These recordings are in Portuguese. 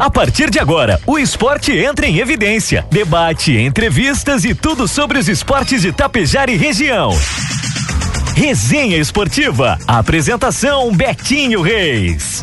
A partir de agora, o esporte entra em evidência. Debate, entrevistas e tudo sobre os esportes de Tapejar e região. Resenha Esportiva. Apresentação Betinho Reis.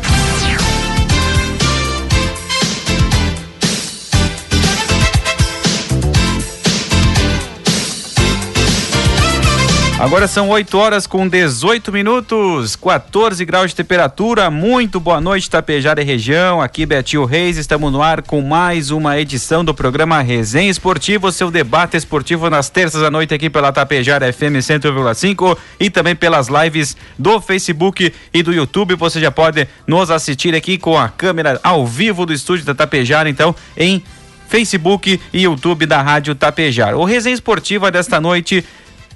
Agora são 8 horas com 18 minutos, 14 graus de temperatura. Muito boa noite, Tapejara e região. Aqui Betinho Reis, estamos no ar com mais uma edição do programa Resenha Esportivo, seu debate esportivo nas terças à noite aqui pela Tapejara FM 100,5 e também pelas lives do Facebook e do YouTube. Você já pode nos assistir aqui com a câmera ao vivo do estúdio da Tapejara, então, em Facebook e YouTube da Rádio Tapejar. O Resenha Esportiva desta noite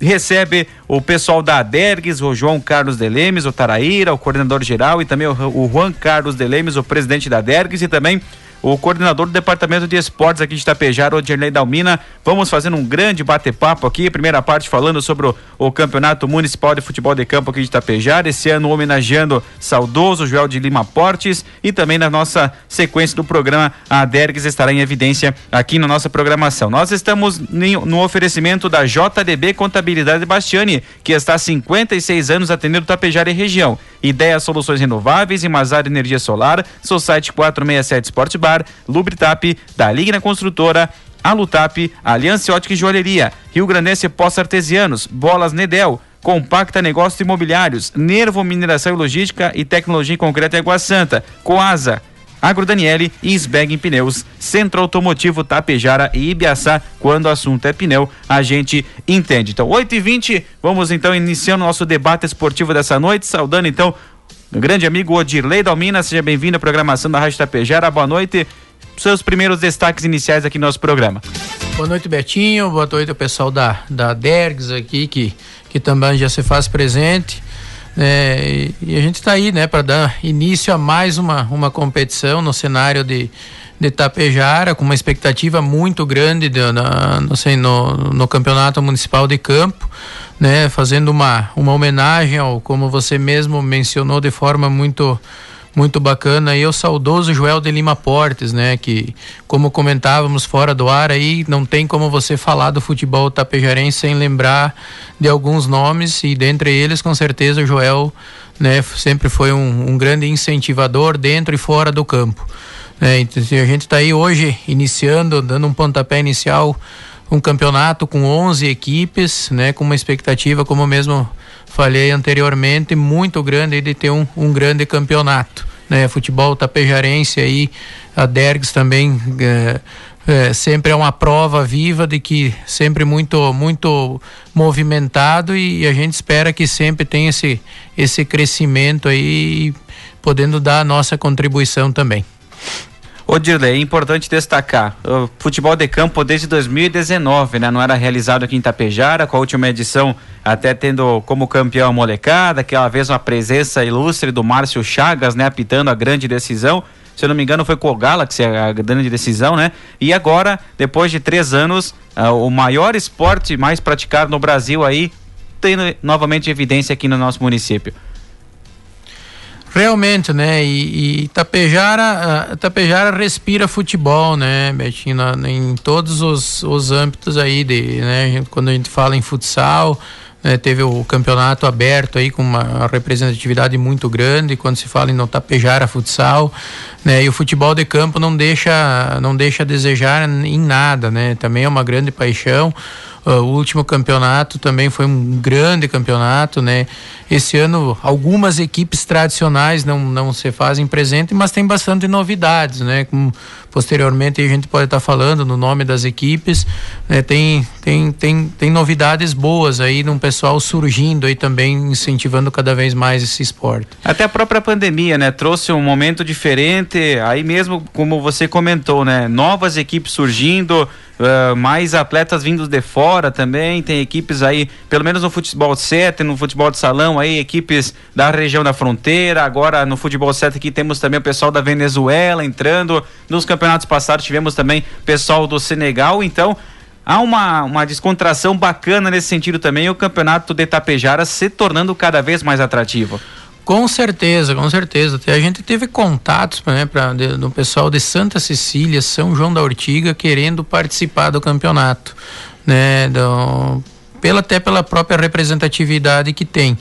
recebe o pessoal da Adergues, o João Carlos de Lemes, o Taraíra, o coordenador geral e também o, o Juan Carlos de Lemes, o presidente da Adergues e também o coordenador do Departamento de Esportes aqui de Itapejara, o Dirley Dalmina. Vamos fazendo um grande bate-papo aqui. Primeira parte falando sobre o, o, Campeonato Municipal de Futebol de Campo aqui de Itapejara. Esse ano homenageando saudoso Joel de Lima Portes. E também na nossa sequência do programa, a Dergues estará em evidência aqui na nossa programação. Nós estamos no oferecimento da JDB Contabilidade Bastiani, que está há 56 anos atendendo Itapejara e região. Ideia Soluções Renováveis, Imazar Energia Solar, Society 467 Sport Bar, Lubritap, da Ligna Construtora, Alutap, Aliança Ótica e Joalheria, Rio Grandense Poços Artesianos, Bolas Nedel, Compacta Negócios Imobiliários, Nervo Mineração e Logística e Tecnologia em Concreto em Água Santa, Coasa, Agro Daniele e Sbeg em Pneus, Centro Automotivo Tapejara e Ibiaçá, quando o assunto é pneu, a gente entende. Então, 8 e 20 vamos então iniciando o nosso debate esportivo dessa noite, saudando então grande amigo Odirley Dalmina, seja bem-vindo à programação da Rádio Tapejara, boa noite, seus primeiros destaques iniciais aqui no nosso programa. Boa noite, Betinho, boa noite ao pessoal da, da Dergs aqui, que, que também já se faz presente. É, e a gente está aí, né, para dar início a mais uma, uma competição no cenário de, de Tapejara, com uma expectativa muito grande de, na, no, sei, no, no campeonato municipal de campo, né, fazendo uma, uma homenagem ao, como você mesmo mencionou de forma muito muito bacana e o saudoso Joel de Lima Portes, né, que como comentávamos fora do ar aí, não tem como você falar do futebol tapejarense sem lembrar de alguns nomes e dentre eles com certeza o Joel, né, sempre foi um, um grande incentivador dentro e fora do campo. Né, então, a gente está aí hoje iniciando, dando um pontapé inicial um campeonato com 11 equipes, né, com uma expectativa, como mesmo falei anteriormente, muito grande de ter um, um grande campeonato. Né? Futebol tapejarense aí, a Dergs também é, é, sempre é uma prova viva de que sempre muito muito movimentado e, e a gente espera que sempre tenha esse, esse crescimento aí, podendo dar a nossa contribuição também. Ô Dirley, é importante destacar, o futebol de campo desde 2019, né? Não era realizado aqui em Tapejara, com a última edição até tendo como campeão a molecada, aquela vez uma presença ilustre do Márcio Chagas, né? Apitando a grande decisão. Se eu não me engano, foi com o Galaxy a grande decisão, né? E agora, depois de três anos, uh, o maior esporte mais praticado no Brasil aí, tendo novamente evidência aqui no nosso município. Realmente, né? E, e Tapejara, uh, Tapejara respira futebol, né, Betinho? Em todos os, os âmbitos aí, de, né? Quando a gente fala em futsal, né, teve o campeonato aberto aí com uma representatividade muito grande quando se fala em Tapejara futsal, né? E o futebol de campo não deixa, não deixa a desejar em nada, né? Também é uma grande paixão. Uh, o último campeonato também foi um grande campeonato, né? Esse ano algumas equipes tradicionais não, não se fazem presente, mas tem bastante novidades, né? Como posteriormente a gente pode estar falando no nome das equipes, né? tem, tem, tem, tem novidades boas aí num pessoal surgindo aí também incentivando cada vez mais esse esporte. Até a própria pandemia, né? Trouxe um momento diferente, aí mesmo como você comentou, né? Novas equipes surgindo, Uh, mais atletas vindos de fora também, tem equipes aí, pelo menos no futebol 7, no futebol de salão aí, equipes da região da fronteira, agora no futebol 7 aqui temos também o pessoal da Venezuela entrando, nos campeonatos passados tivemos também pessoal do Senegal, então há uma, uma descontração bacana nesse sentido também, o campeonato de Tapejara se tornando cada vez mais atrativo. Com certeza, com certeza. A gente teve contatos né, pra, de, do pessoal de Santa Cecília, São João da Ortiga, querendo participar do campeonato. Né, do, pela, até pela própria representatividade que tem.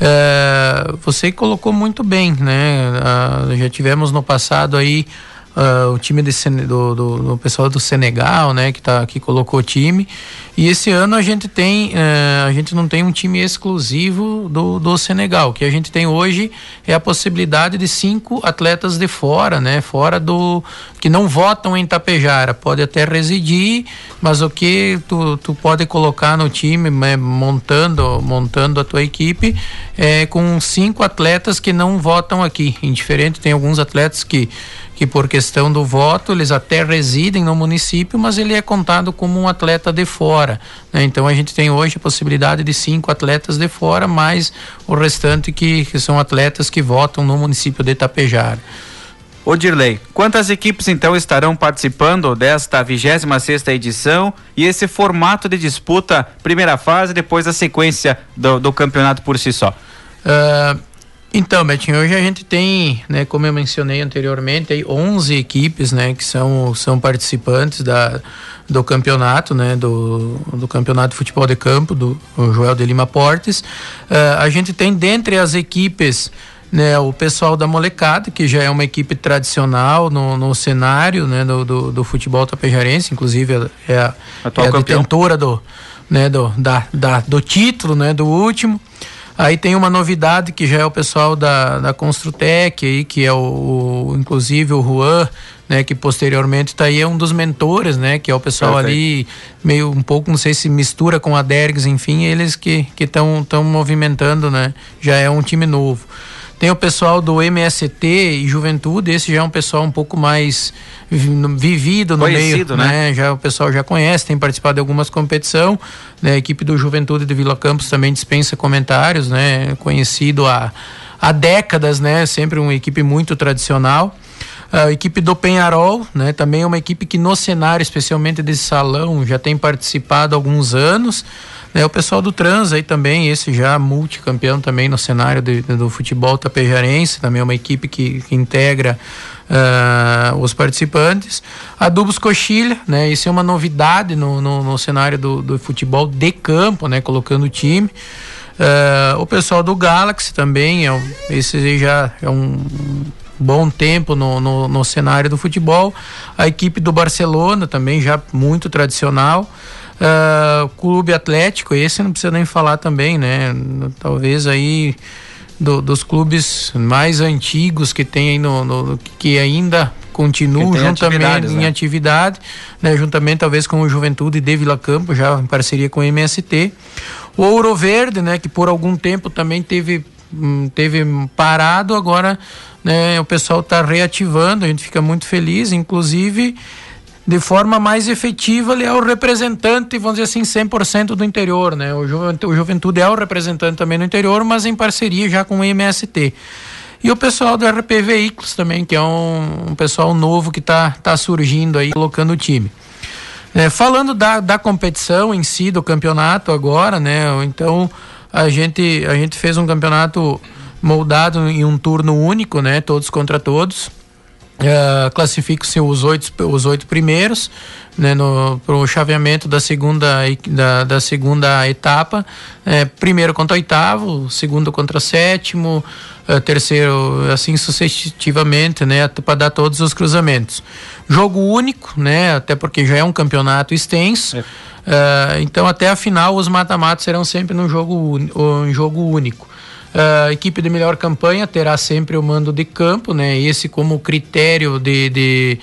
É, você colocou muito bem, né? Já tivemos no passado aí uh, o time de, do, do, do, pessoal do Senegal, né, que, tá, que colocou o time. E esse ano a gente tem, uh, a gente não tem um time exclusivo do, do Senegal. O que a gente tem hoje é a possibilidade de cinco atletas de fora, né, fora do que não votam em Tapejara. Pode até residir, mas o que tu, tu pode colocar no time, né, montando, montando a tua equipe, é com cinco atletas que não votam aqui. Indiferente, tem alguns atletas que que por questão do voto eles até residem no município, mas ele é contado como um atleta de fora. Né? Então a gente tem hoje a possibilidade de cinco atletas de fora, mais o restante que, que são atletas que votam no município de Itapejara. Ô Dirley, quantas equipes então estarão participando desta 26 sexta edição e esse formato de disputa, primeira fase, depois a sequência do, do campeonato por si só? Uh, então, Betinho, hoje a gente tem, né, como eu mencionei anteriormente, aí 11 equipes, né, que são, são participantes da, do campeonato, né, do, do campeonato de futebol de campo do Joel de Lima Portes. Uh, a gente tem dentre as equipes né, o pessoal da molecada, que já é uma equipe tradicional no, no cenário né, do, do, do futebol tapejarense, inclusive é a, é a detentora do, né, do, da, da, do título né, do último. Aí tem uma novidade que já é o pessoal da, da Construtec aí, que é o, o inclusive o Juan, né, que posteriormente está aí é um dos mentores, né, que é o pessoal Perfeito. ali meio um pouco, não sei se mistura com a Dergs, enfim, eles que que estão estão movimentando, né? Já é um time novo. Tem o pessoal do MST e Juventude, esse já é um pessoal um pouco mais vivido no Conhecido, meio, né? né? Já o pessoal já conhece, tem participado de algumas competições, né? A equipe do Juventude de Vila Campos também dispensa comentários, né? Conhecido há, há décadas, né? Sempre uma equipe muito tradicional. A equipe do Penharol, né? Também é uma equipe que no cenário, especialmente desse salão, já tem participado há alguns anos. É, o pessoal do Trans aí também, esse já multicampeão também no cenário de, do futebol tapejarense, também é uma equipe que, que integra uh, os participantes. A Dubos Coxilha, né? Isso é uma novidade no, no, no cenário do, do, futebol de campo, né? Colocando o time. Uh, o pessoal do Galaxy também, é, esse já é um bom tempo no, no, no cenário do futebol. A equipe do Barcelona também já muito tradicional. Uh, Clube Atlético, esse não precisa nem falar também, né? Talvez aí do, dos clubes mais antigos que tem aí no, no que ainda continuam juntamente em né? atividade, né? Juntamente talvez com o Juventude de Vila Campo, já em parceria com o MST. O Ouro Verde, né? Que por algum tempo também teve hum, teve parado, agora né, o pessoal está reativando, a gente fica muito feliz, inclusive de forma mais efetiva, ele é o representante, vamos dizer assim, 100% do interior, né? O Juventude, o Juventude é o representante também no interior, mas em parceria já com o MST. E o pessoal do RP Veículos também, que é um, um pessoal novo que está tá surgindo aí, colocando o time. É, falando da, da competição em si, do campeonato agora, né? Então, a gente, a gente fez um campeonato moldado em um turno único, né? Todos contra todos. Uh, classificam-se os oito, os oito primeiros né, para o chaveamento da segunda, da, da segunda etapa. É, primeiro contra oitavo, segundo contra sétimo, uh, terceiro, assim sucessivamente, né, para dar todos os cruzamentos. Jogo único, né, até porque já é um campeonato extenso. É. Uh, então, até a final, os mata-matas serão sempre num jogo, um jogo único. A equipe de melhor campanha terá sempre o mando de campo, né? Esse como critério de, de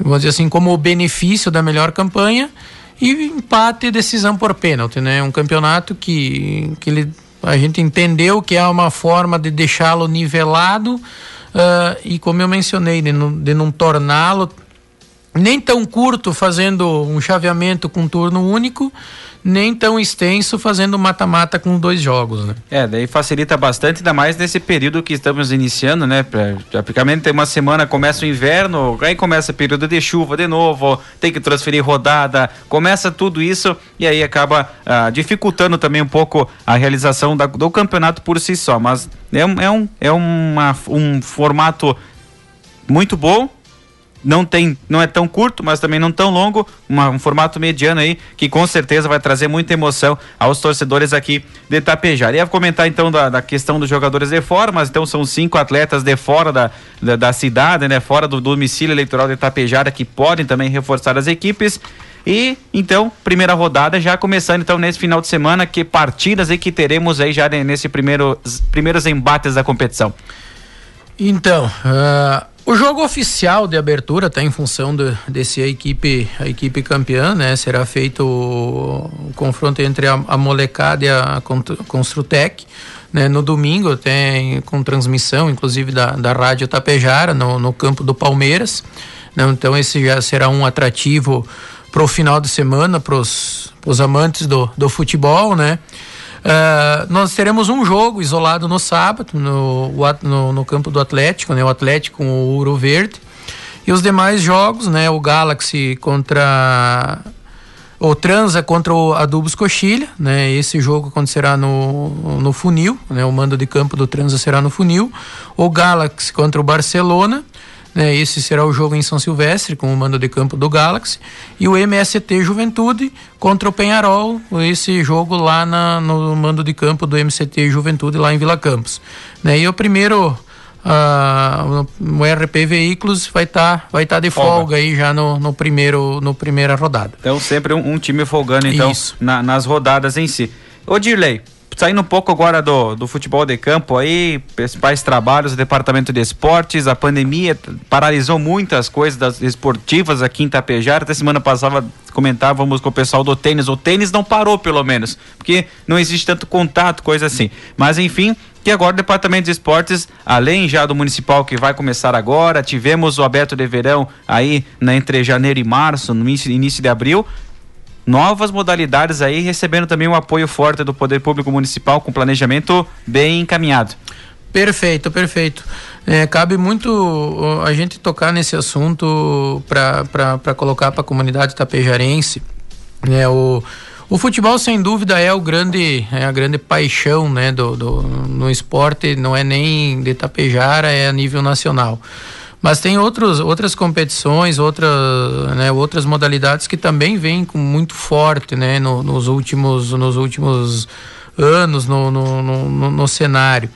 vamos dizer assim, como o benefício da melhor campanha e empate e decisão por pênalti, né? Um campeonato que, que ele, a gente entendeu que é uma forma de deixá-lo nivelado uh, e como eu mencionei, de não, de não torná-lo nem tão curto fazendo um chaveamento com turno único, nem tão extenso fazendo mata-mata com dois jogos, né? É, daí facilita bastante, ainda mais nesse período que estamos iniciando, né? Praticamente tem uma semana, começa o inverno, aí começa o período de chuva de novo, tem que transferir rodada, começa tudo isso e aí acaba ah, dificultando também um pouco a realização da, do campeonato por si só, mas é, é, um, é uma, um formato muito bom, não tem, não é tão curto, mas também não tão longo, uma, um formato mediano aí que com certeza vai trazer muita emoção aos torcedores aqui de Tapejar. Ia comentar então da, da, questão dos jogadores de fora, mas então são cinco atletas de fora da, da, da cidade, né, fora do, do domicílio eleitoral de Tapejara que podem também reforçar as equipes. E então, primeira rodada já começando então nesse final de semana, que partidas aí que teremos aí já nesse primeiro primeiros embates da competição. Então, uh, o jogo oficial de abertura está em função de, desse a equipe, a equipe campeã, né? Será feito o, o confronto entre a, a, molecada e a Construtec. Né, no domingo tem com transmissão, inclusive da, da Rádio Tapejara, no, no campo do Palmeiras. Né, então esse já será um atrativo para o final de semana, para os amantes do, do futebol, né? Uh, nós teremos um jogo isolado no sábado, no, no, no, campo do Atlético, né? O Atlético com o Ouro Verde. E os demais jogos, né? O Galaxy contra. O Transa contra o Adubos Coxilha, né? Esse jogo acontecerá no, no Funil, né? O mando de campo do Transa será no Funil. O Galaxy contra o Barcelona. Né? Esse será o jogo em São Silvestre, com o mando de campo do Galaxy. E o MST Juventude contra o Penharol, esse jogo lá na, no mando de campo do MCT Juventude, lá em Vila Campos. Né? E o primeiro. Uh, o RP Veículos vai estar tá, vai tá de folga, folga aí já no, no, primeiro no primeira rodada. Então sempre um, um time folgando então na, nas rodadas em si. Ô Dirley, Saindo um pouco agora do, do futebol de campo aí, principais trabalhos do Departamento de Esportes, a pandemia paralisou muitas coisas das esportivas aqui em Tapejar. Até semana passada comentávamos com o pessoal do tênis. O tênis não parou, pelo menos, porque não existe tanto contato, coisa assim. Mas enfim, que agora o Departamento de Esportes, além já do municipal que vai começar agora, tivemos o aberto de verão aí na, entre janeiro e março, no início de abril, novas modalidades aí, recebendo também um apoio forte do Poder Público Municipal com planejamento bem encaminhado. Perfeito, perfeito. É, cabe muito a gente tocar nesse assunto para colocar para a comunidade tapejarense. Né, o, o futebol, sem dúvida, é o grande, é a grande paixão né, do, do, no esporte, não é nem de Tapejara, é a nível nacional. Mas tem outros, outras competições, outras, né, outras modalidades que também vêm com muito forte né, no, nos, últimos, nos últimos anos no, no, no, no cenário.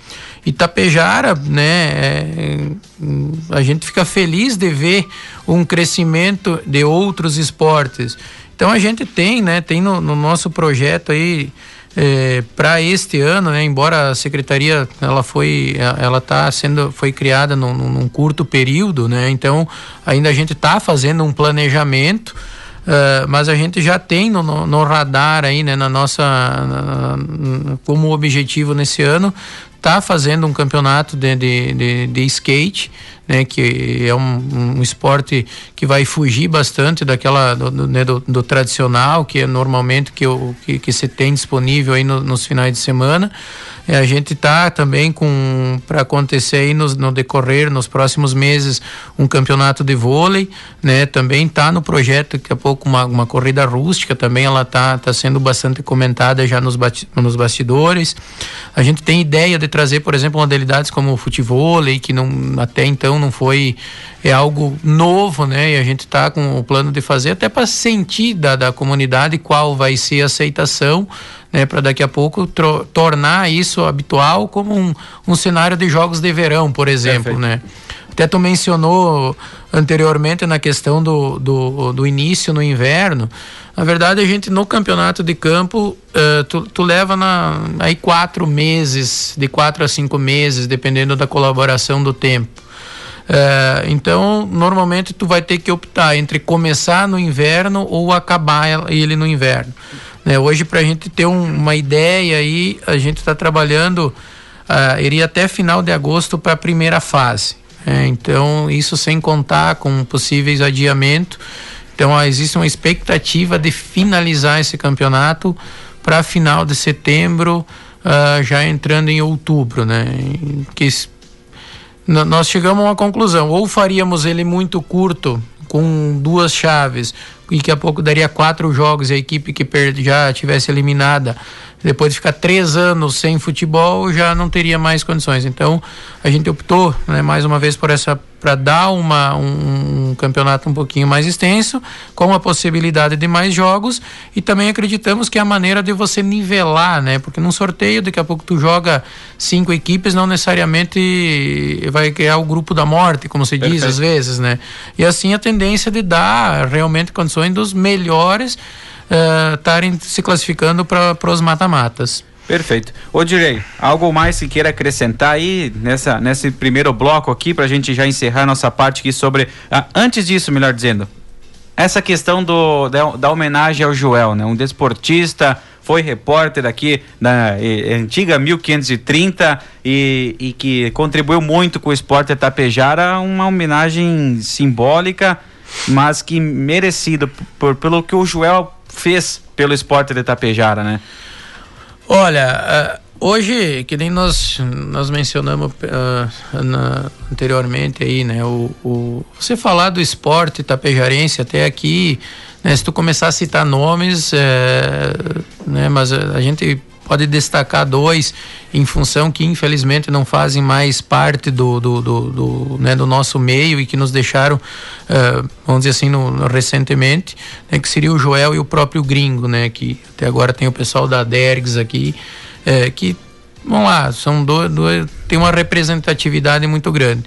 Itapejara, né, é, a gente fica feliz de ver um crescimento de outros esportes. Então a gente tem, né, tem no, no nosso projeto aí é, para este ano, né, embora a secretaria ela foi ela está sendo foi criada num, num, curto período, né, então ainda a gente está fazendo um planejamento, uh, mas a gente já tem no, no, no radar aí, né, na nossa na, na, como objetivo nesse ano tá fazendo um campeonato de, de, de, de skate né, que é um, um, esporte que vai fugir bastante daquela do, do, né, do, do tradicional que é normalmente que, o, que, que se tem disponível aí no, nos finais de semana é, a gente está também com para acontecer aí no, no, decorrer nos próximos meses um campeonato de vôlei, né? Também está no projeto daqui a pouco uma, uma corrida rústica também ela está tá sendo bastante comentada já nos, nos bastidores. A gente tem ideia de trazer, por exemplo, modalidades como o futebol, que não até então não foi é algo novo, né? E a gente está com o plano de fazer até para sentir da, da comunidade qual vai ser a aceitação né, para daqui a pouco tornar isso habitual como um, um cenário de jogos de verão, por exemplo, Perfeito. né? Até tu mencionou anteriormente na questão do, do, do, início no inverno. Na verdade, a gente no campeonato de campo, uh, tu, tu leva na, aí quatro meses, de quatro a cinco meses, dependendo da colaboração do tempo. Uh, então, normalmente tu vai ter que optar entre começar no inverno ou acabar ele no inverno. Né? Hoje, para a gente ter um, uma ideia aí, a gente está trabalhando, uh, iria até final de agosto para a primeira fase. É, então, isso sem contar com possíveis adiamentos. Então, existe uma expectativa de finalizar esse campeonato para final de setembro, uh, já entrando em outubro, né? Que nós chegamos a uma conclusão: ou faríamos ele muito curto, com duas chaves, e que a pouco daria quatro jogos e a equipe que já tivesse eliminada depois de ficar três anos sem futebol, já não teria mais condições. Então, a gente optou, né, mais uma vez, por essa para dar uma, um, um, campeonato um pouquinho mais extenso, com a possibilidade de mais jogos e também acreditamos que é a maneira de você nivelar, né? Porque num sorteio, daqui a pouco tu joga cinco equipes, não necessariamente vai criar o grupo da morte, como se diz às vezes, né? E assim a tendência de dar realmente condições dos melhores eh, estarem uh, se classificando para os mata-matas. Perfeito. Ô Direi, algo mais que queira acrescentar aí nessa, nesse primeiro bloco aqui para a gente já encerrar nossa parte aqui sobre. Ah, antes disso, melhor dizendo, essa questão do, da, da, homenagem ao Joel, né? Um desportista, foi repórter aqui da eh, antiga 1530 e, e que contribuiu muito com o esporte Tapejara, uma homenagem simbólica, mas que merecido por, pelo que o Joel fez pelo esporte de Tapejara, né? Olha, uh, hoje, que nem nós, nós mencionamos uh, na, anteriormente aí, né? O, o, você falar do esporte tapejarense até aqui, né, se tu começar a citar nomes, é, né, mas a gente pode destacar dois em função que infelizmente não fazem mais parte do, do, do, do, né, do nosso meio e que nos deixaram, uh, vamos dizer assim, no, no, recentemente, né, que seria o Joel e o próprio Gringo, né, que até agora tem o pessoal da Dergs aqui, é, que, vamos lá, são dois, dois, tem uma representatividade muito grande.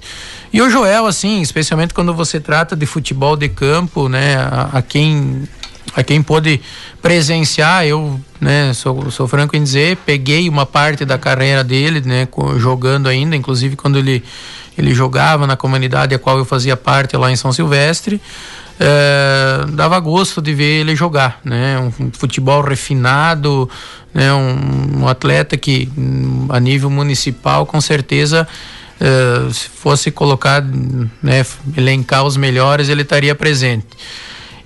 E o Joel, assim, especialmente quando você trata de futebol de campo, né, a, a quem a quem pôde presenciar, eu né, sou, sou franco em dizer, peguei uma parte da carreira dele, né, jogando ainda, inclusive quando ele, ele jogava na comunidade a qual eu fazia parte lá em São Silvestre. É, dava gosto de ver ele jogar, né? Um, futebol refinado, né? Um, um, atleta que a nível municipal com certeza é, se fosse colocar, né? Elencar os melhores ele estaria presente.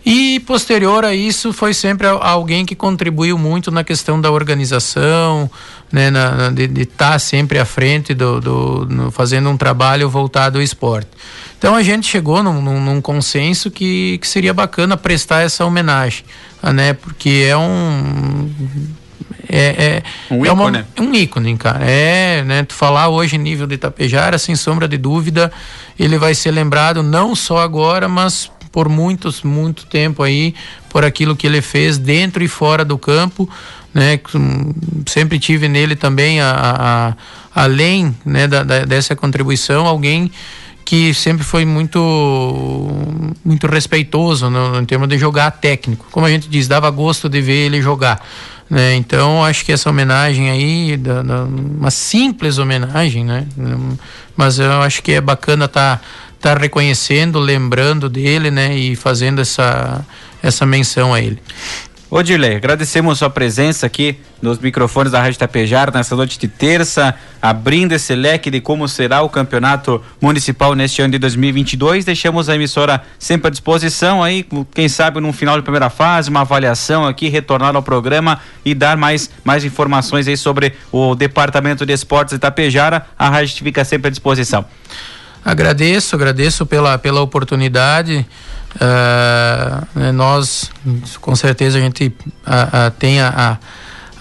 E posterior a isso foi sempre alguém que contribuiu muito na questão da organização, né, na, de estar tá sempre à frente do, do no, fazendo um trabalho voltado ao esporte. Então a gente chegou num, num, num consenso que, que seria bacana prestar essa homenagem, né, porque é um é, é, um é ícone. Uma, um ícone, cara. É, né? Tu falar hoje nível de Itapejara, sem sombra de dúvida, ele vai ser lembrado não só agora, mas por muitos, muito tempo aí, por aquilo que ele fez dentro e fora do campo, né? Sempre tive nele também, a, a, além né, da, da, dessa contribuição, alguém que sempre foi muito muito respeitoso no, no termo de jogar técnico. Como a gente diz, dava gosto de ver ele jogar. Né? Então, acho que essa homenagem aí, da, da, uma simples homenagem, né? Mas eu acho que é bacana estar tá tá reconhecendo, lembrando dele, né, e fazendo essa essa menção a ele. Ô Dirley, agradecemos sua presença aqui nos microfones da Rádio Tapejar nessa noite de terça, abrindo esse leque de como será o campeonato municipal neste ano de 2022. Deixamos a emissora sempre à disposição aí, quem sabe no final de primeira fase, uma avaliação aqui, retornar ao programa e dar mais, mais informações aí sobre o Departamento de Esportes de Tapejara. A Rádio fica sempre à disposição. Agradeço, agradeço pela, pela oportunidade. Uh, nós, com certeza, a gente uh, uh, tem a,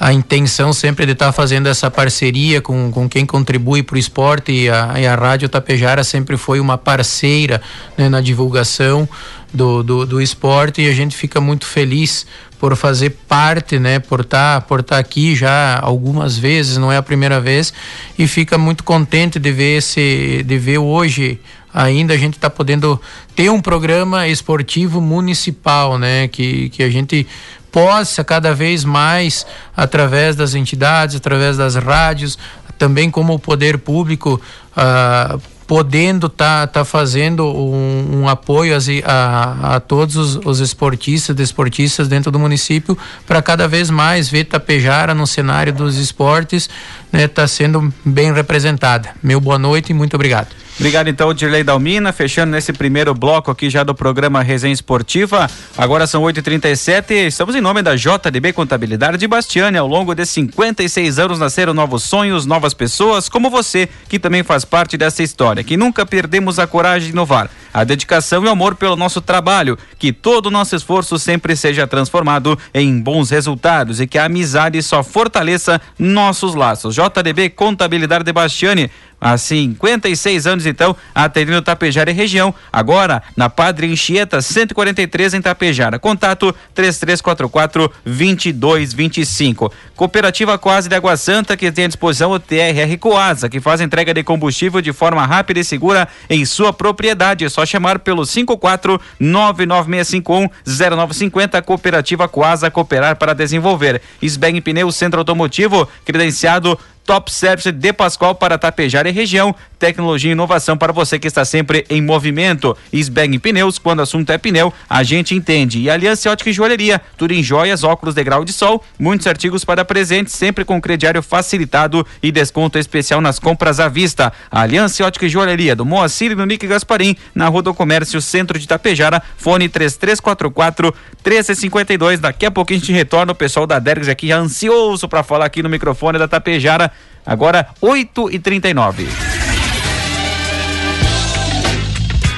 a, a, intenção sempre de estar tá fazendo essa parceria com, com quem contribui para o esporte e a, e a Rádio Tapejara sempre foi uma parceira né, na divulgação do, do, do esporte e a gente fica muito feliz por fazer parte, né, por estar tá, por tá aqui já algumas vezes, não é a primeira vez, e fica muito contente de ver esse, de ver hoje ainda a gente está podendo ter um programa esportivo municipal, né, que, que a gente possa cada vez mais através das entidades, através das rádios, também como o poder público uh, podendo estar tá, tá fazendo um, um apoio a, a, a, todos os, os esportistas, desportistas dentro do município para cada vez mais ver Tapejara no cenário dos esportes né, tá sendo bem representada. Meu boa noite e muito obrigado. Obrigado então, Dirley Dalmina, fechando nesse primeiro bloco aqui já do programa Resenha Esportiva. Agora são 8h37, estamos em nome da JDB Contabilidade de Bastiane. Ao longo de 56 anos nasceram novos sonhos, novas pessoas, como você, que também faz parte dessa história, que nunca perdemos a coragem de inovar, a dedicação e o amor pelo nosso trabalho, que todo o nosso esforço sempre seja transformado em bons resultados e que a amizade só fortaleça nossos laços. JDB Contabilidade de Bastiane, há 56 anos então, atendendo Tapejara e região. Agora, na Padre Anchieta, 143 em Tapejara. Contato 3344 2225. Cooperativa Quase de Água Santa, que tem à disposição o TRR Coasa, que faz entrega de combustível de forma rápida e segura em sua propriedade. É só chamar pelo 54 99651 0950 Cooperativa Coasa Cooperar para desenvolver. Sbeng Pneu Centro Automotivo, credenciado Top Service de Pascoal para Tapejar e região. Tecnologia e inovação para você que está sempre em movimento. Sbeg Pneus, quando o assunto é pneu, a gente entende. E Aliança Ótica e Joalheria, tudo em joias, óculos de grau de sol, muitos artigos para presente, sempre com crediário facilitado e desconto especial nas compras à vista. Aliança Ótica e Joalheria, do Moacir e do Nick Gasparim, na Rua do Comércio, Centro de Tapejara, fone 3344 1352. Daqui a pouquinho a gente retorna o pessoal da Dergs aqui ansioso para falar aqui no microfone da Tapejara Agora, 8 e 39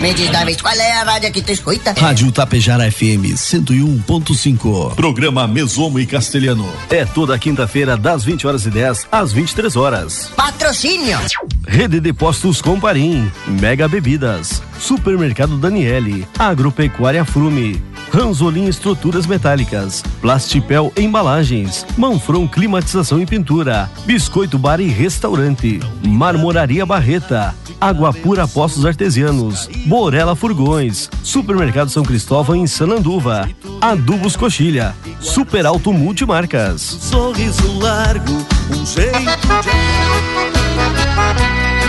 Me diz, David, qual é a rádio que tu escuta? Rádio Tapejara FM 101.5. Programa Mesomo e Castelhano. É toda quinta-feira, das 20 horas e 10 às 23 horas. Patrocínio. Rede de Postos Comparim. Mega Bebidas. Supermercado Daniele. Agropecuária Frume. Ranzolim Estruturas Metálicas, Plastipel Embalagens, Manfron Climatização e Pintura, Biscoito Bar e Restaurante, Marmoraria Barreta, Água Pura Postos Artesianos, Borela Furgões, Supermercado São Cristóvão em Sananduva, Adubos Coxilha, Super Alto Multimarcas. Sorriso largo, um jeito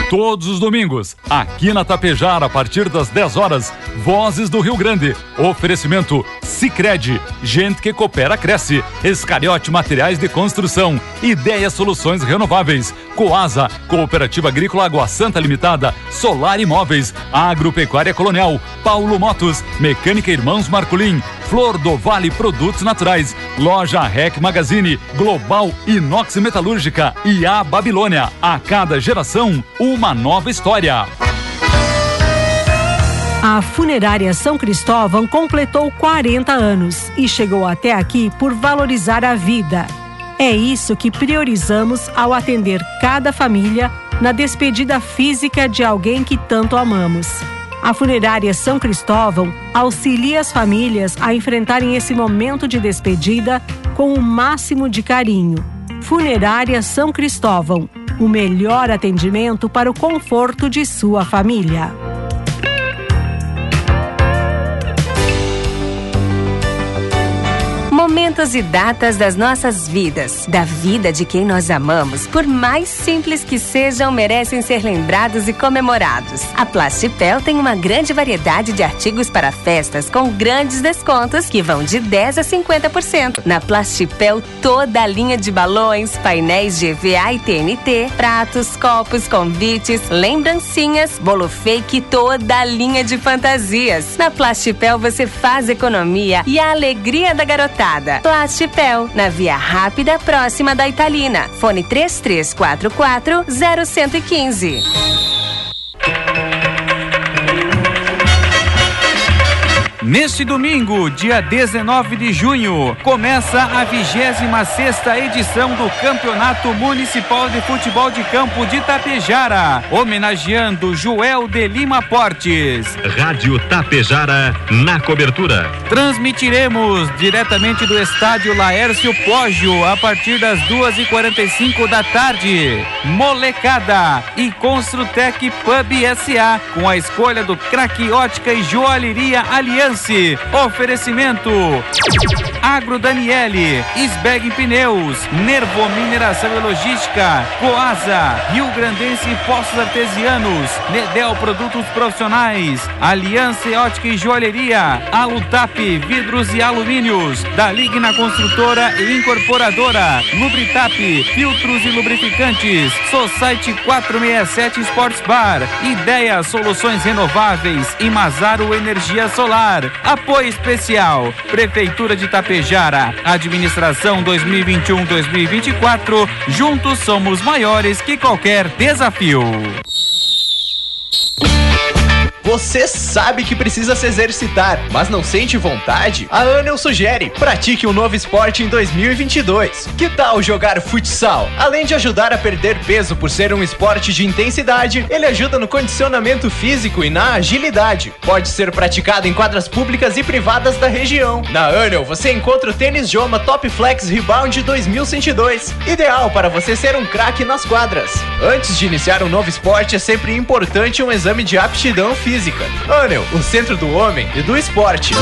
de todos os domingos, aqui na Tapejara, a partir das 10 horas, Vozes do Rio Grande. Oferecimento Sicredi, gente que coopera cresce. Escariote Materiais de Construção, Ideia Soluções Renováveis, Coasa, Cooperativa Agrícola Água Santa Limitada, Solar Imóveis, Agropecuária Colonial, Paulo Motos, Mecânica Irmãos Marculin, Flor do Vale Produtos Naturais, Loja Rec Magazine, Global Inox Metalúrgica e a Babilônia. A cada geração, uma nova história. A funerária São Cristóvão completou 40 anos e chegou até aqui por valorizar a vida. É isso que priorizamos ao atender cada família na despedida física de alguém que tanto amamos. A funerária São Cristóvão auxilia as famílias a enfrentarem esse momento de despedida com o máximo de carinho. Funerária São Cristóvão o melhor atendimento para o conforto de sua família. Momentos e datas das nossas vidas, da vida de quem nós amamos, por mais simples que sejam, merecem ser lembrados e comemorados. A Plastipel tem uma grande variedade de artigos para festas com grandes descontos que vão de 10 a 50%. Na Plastipel, toda a linha de balões, painéis de EVA e TNT, pratos, copos, convites, lembrancinhas, bolo fake toda a linha de fantasias. Na Plastipel você faz economia e a alegria da garotada. Plastipel, na via rápida próxima da Italina. Fone 3344 0115. Neste domingo, dia 19 de junho, começa a 26 sexta edição do Campeonato Municipal de Futebol de Campo de Tapejara, homenageando Joel de Lima Portes. Rádio Tapejara na cobertura. Transmitiremos diretamente do estádio Laércio Pógio a partir das 2h45 da tarde. Molecada e Construtec Pub SA com a escolha do craque ótica e joalheria Aliance. Oferecimento Agro Daniele, Sbeg Pneus, Nervo Mineração e Logística, Coasa, Rio Grandense Poços Artesianos, Nedel Produtos Profissionais, Aliança Ótica e Joalheria, Alutap Vidros e Alumínios, da Ligna Construtora e Incorporadora, Lubritap, Filtros e Lubrificantes, Society 467 Sports Bar, Ideia Soluções Renováveis e Mazaro Energia Solar. Apoio especial, Prefeitura de Tapejara, Administração 2021-2024. Juntos somos maiores que qualquer desafio. Você sabe que precisa se exercitar, mas não sente vontade? A Anel sugere: pratique um novo esporte em 2022. Que tal jogar futsal? Além de ajudar a perder peso por ser um esporte de intensidade, ele ajuda no condicionamento físico e na agilidade. Pode ser praticado em quadras públicas e privadas da região. Na Anel você encontra o tênis Joma Top Flex Rebound 2102, ideal para você ser um craque nas quadras. Antes de iniciar um novo esporte, é sempre importante um exame de aptidão física. Anel, o centro do homem e do esporte.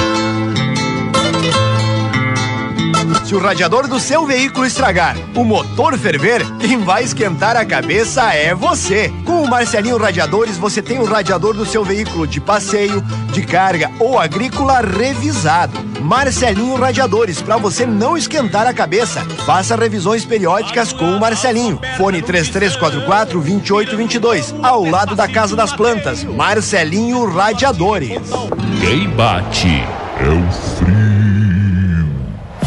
Se o radiador do seu veículo estragar, o motor ferver, quem vai esquentar a cabeça é você. Com o Marcelinho Radiadores, você tem o radiador do seu veículo de passeio, de carga ou agrícola revisado. Marcelinho Radiadores, para você não esquentar a cabeça. Faça revisões periódicas com o Marcelinho. Fone 3344 2822, ao lado da Casa das Plantas. Marcelinho Radiadores. Quem bate é o frio.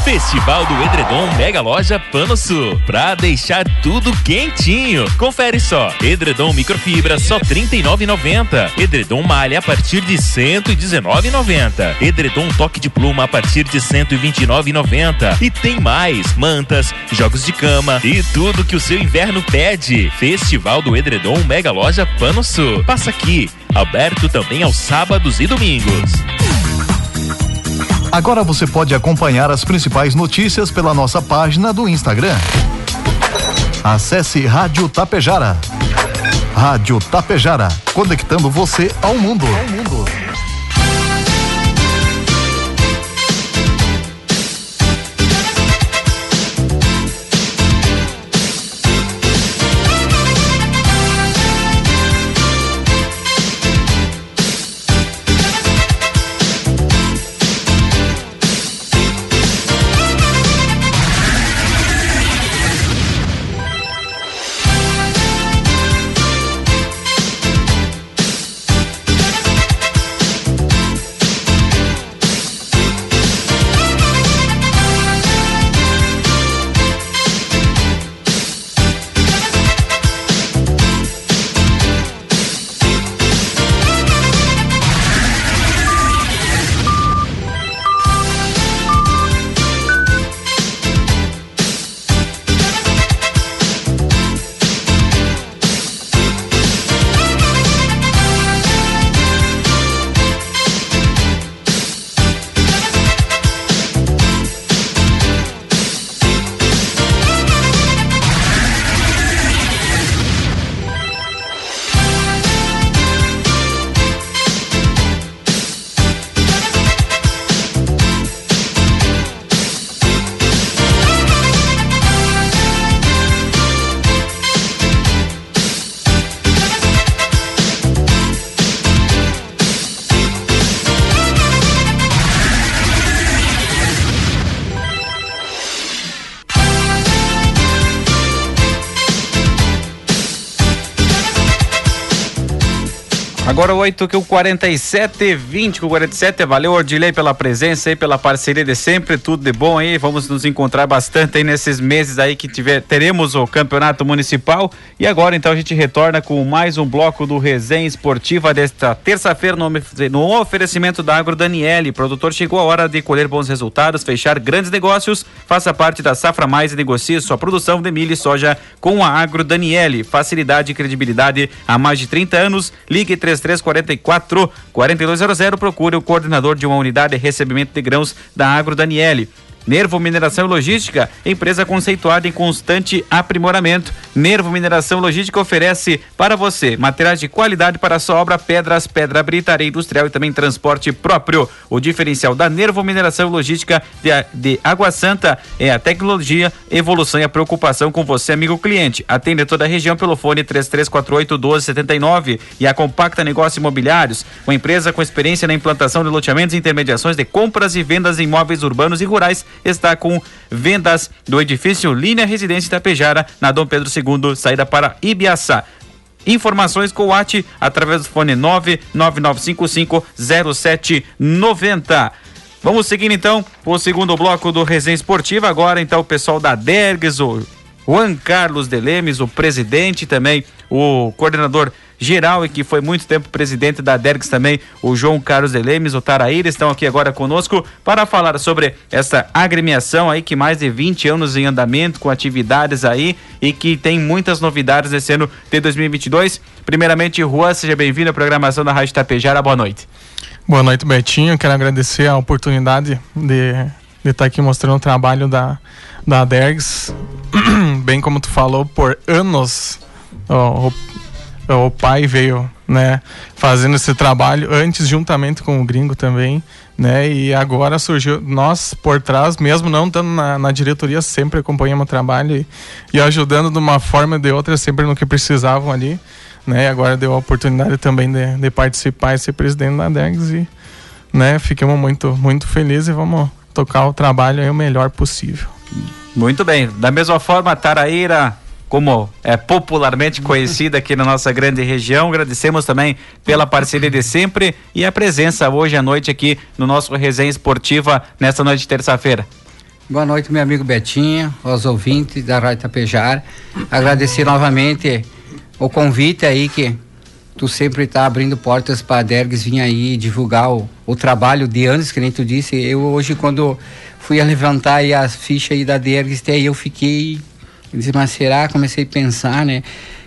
Festival do Edredom Mega Loja Pano Sul. Pra deixar tudo quentinho. Confere só. Edredom microfibra só R$ 39,90. Edredom malha a partir de R$ 119,90. Edredom toque de pluma a partir de R$ 129,90. E tem mais: mantas, jogos de cama e tudo que o seu inverno pede. Festival do Edredom Mega Loja Pano Sul. Passa aqui. Aberto também aos sábados e domingos. Agora você pode acompanhar as principais notícias pela nossa página do Instagram. Acesse Rádio Tapejara. Rádio Tapejara, conectando você ao mundo. Ao mundo. Agora 8 com 47, 20 com 47. Valeu, Ordilei, pela presença aí, pela parceria de sempre. Tudo de bom aí. Vamos nos encontrar bastante aí nesses meses aí que tiver, teremos o campeonato municipal. E agora então a gente retorna com mais um bloco do Resenha Esportiva desta terça-feira no, no oferecimento da Agro Daniele. Produtor, chegou a hora de colher bons resultados, fechar grandes negócios. Faça parte da Safra Mais e negocie sua produção de milho e soja com a Agro Daniele. Facilidade e credibilidade há mais de 30 anos. Ligue 3 3344 4200. Procure o coordenador de uma unidade de recebimento de grãos da Agro Daniele. Nervo Mineração e Logística, empresa conceituada em constante aprimoramento. Nervo Mineração e Logística oferece para você materiais de qualidade para a sua obra, pedras, pedra britaria industrial e também transporte próprio. O diferencial da Nervo Mineração e Logística de, de Água Santa é a tecnologia, evolução e a preocupação com você, amigo cliente. Atende toda a região pelo fone 3348 1279 e a Compacta Negócios Imobiliários, uma empresa com experiência na implantação de loteamentos e intermediações de compras e vendas de imóveis urbanos e rurais está com vendas do edifício Linha Residência Itapejara, na Dom Pedro II, saída para Ibiaçá. Informações com o AT através do fone 999550790. Vamos seguindo então o segundo bloco do Resenha Esportiva. Agora então o pessoal da Dergues, o Juan Carlos Delemes, o presidente também, o coordenador geral e que foi muito tempo presidente da Dergs também, o João Carlos Delemes, o Taraíra, estão aqui agora conosco para falar sobre essa agremiação aí que mais de 20 anos em andamento, com atividades aí e que tem muitas novidades esse ano de 2022. Primeiramente, Juan, seja bem-vindo à programação da Rádio Tapejara, boa noite. Boa noite, Betinho. Quero agradecer a oportunidade de, de estar aqui mostrando o trabalho da, da Dergs. Bem como tu falou, por anos o pai veio, né, fazendo esse trabalho antes juntamente com o gringo também, né, e agora surgiu nós por trás, mesmo não estando na, na diretoria, sempre acompanhamos o trabalho e, e, ajudando de uma forma ou de outra sempre no que precisavam ali, né, e agora deu a oportunidade também de, de participar e ser presidente da DEGS e, né, ficamos muito, muito felizes e vamos tocar o trabalho aí o melhor possível. Muito bem, da mesma forma, Taraíra, como é popularmente conhecida aqui na nossa grande região. Agradecemos também pela parceria de sempre e a presença hoje à noite aqui no nosso resenha esportiva nesta noite de terça-feira. Boa noite, meu amigo Betinho, aos ouvintes da Rádio Tapejar. Agradecer novamente o convite aí que tu sempre está abrindo portas para a Dergs vir aí divulgar o, o, trabalho de anos, que nem tu disse. Eu hoje, quando fui levantar aí as fichas aí da Dergs, até aí eu fiquei será? Comecei a pensar, né?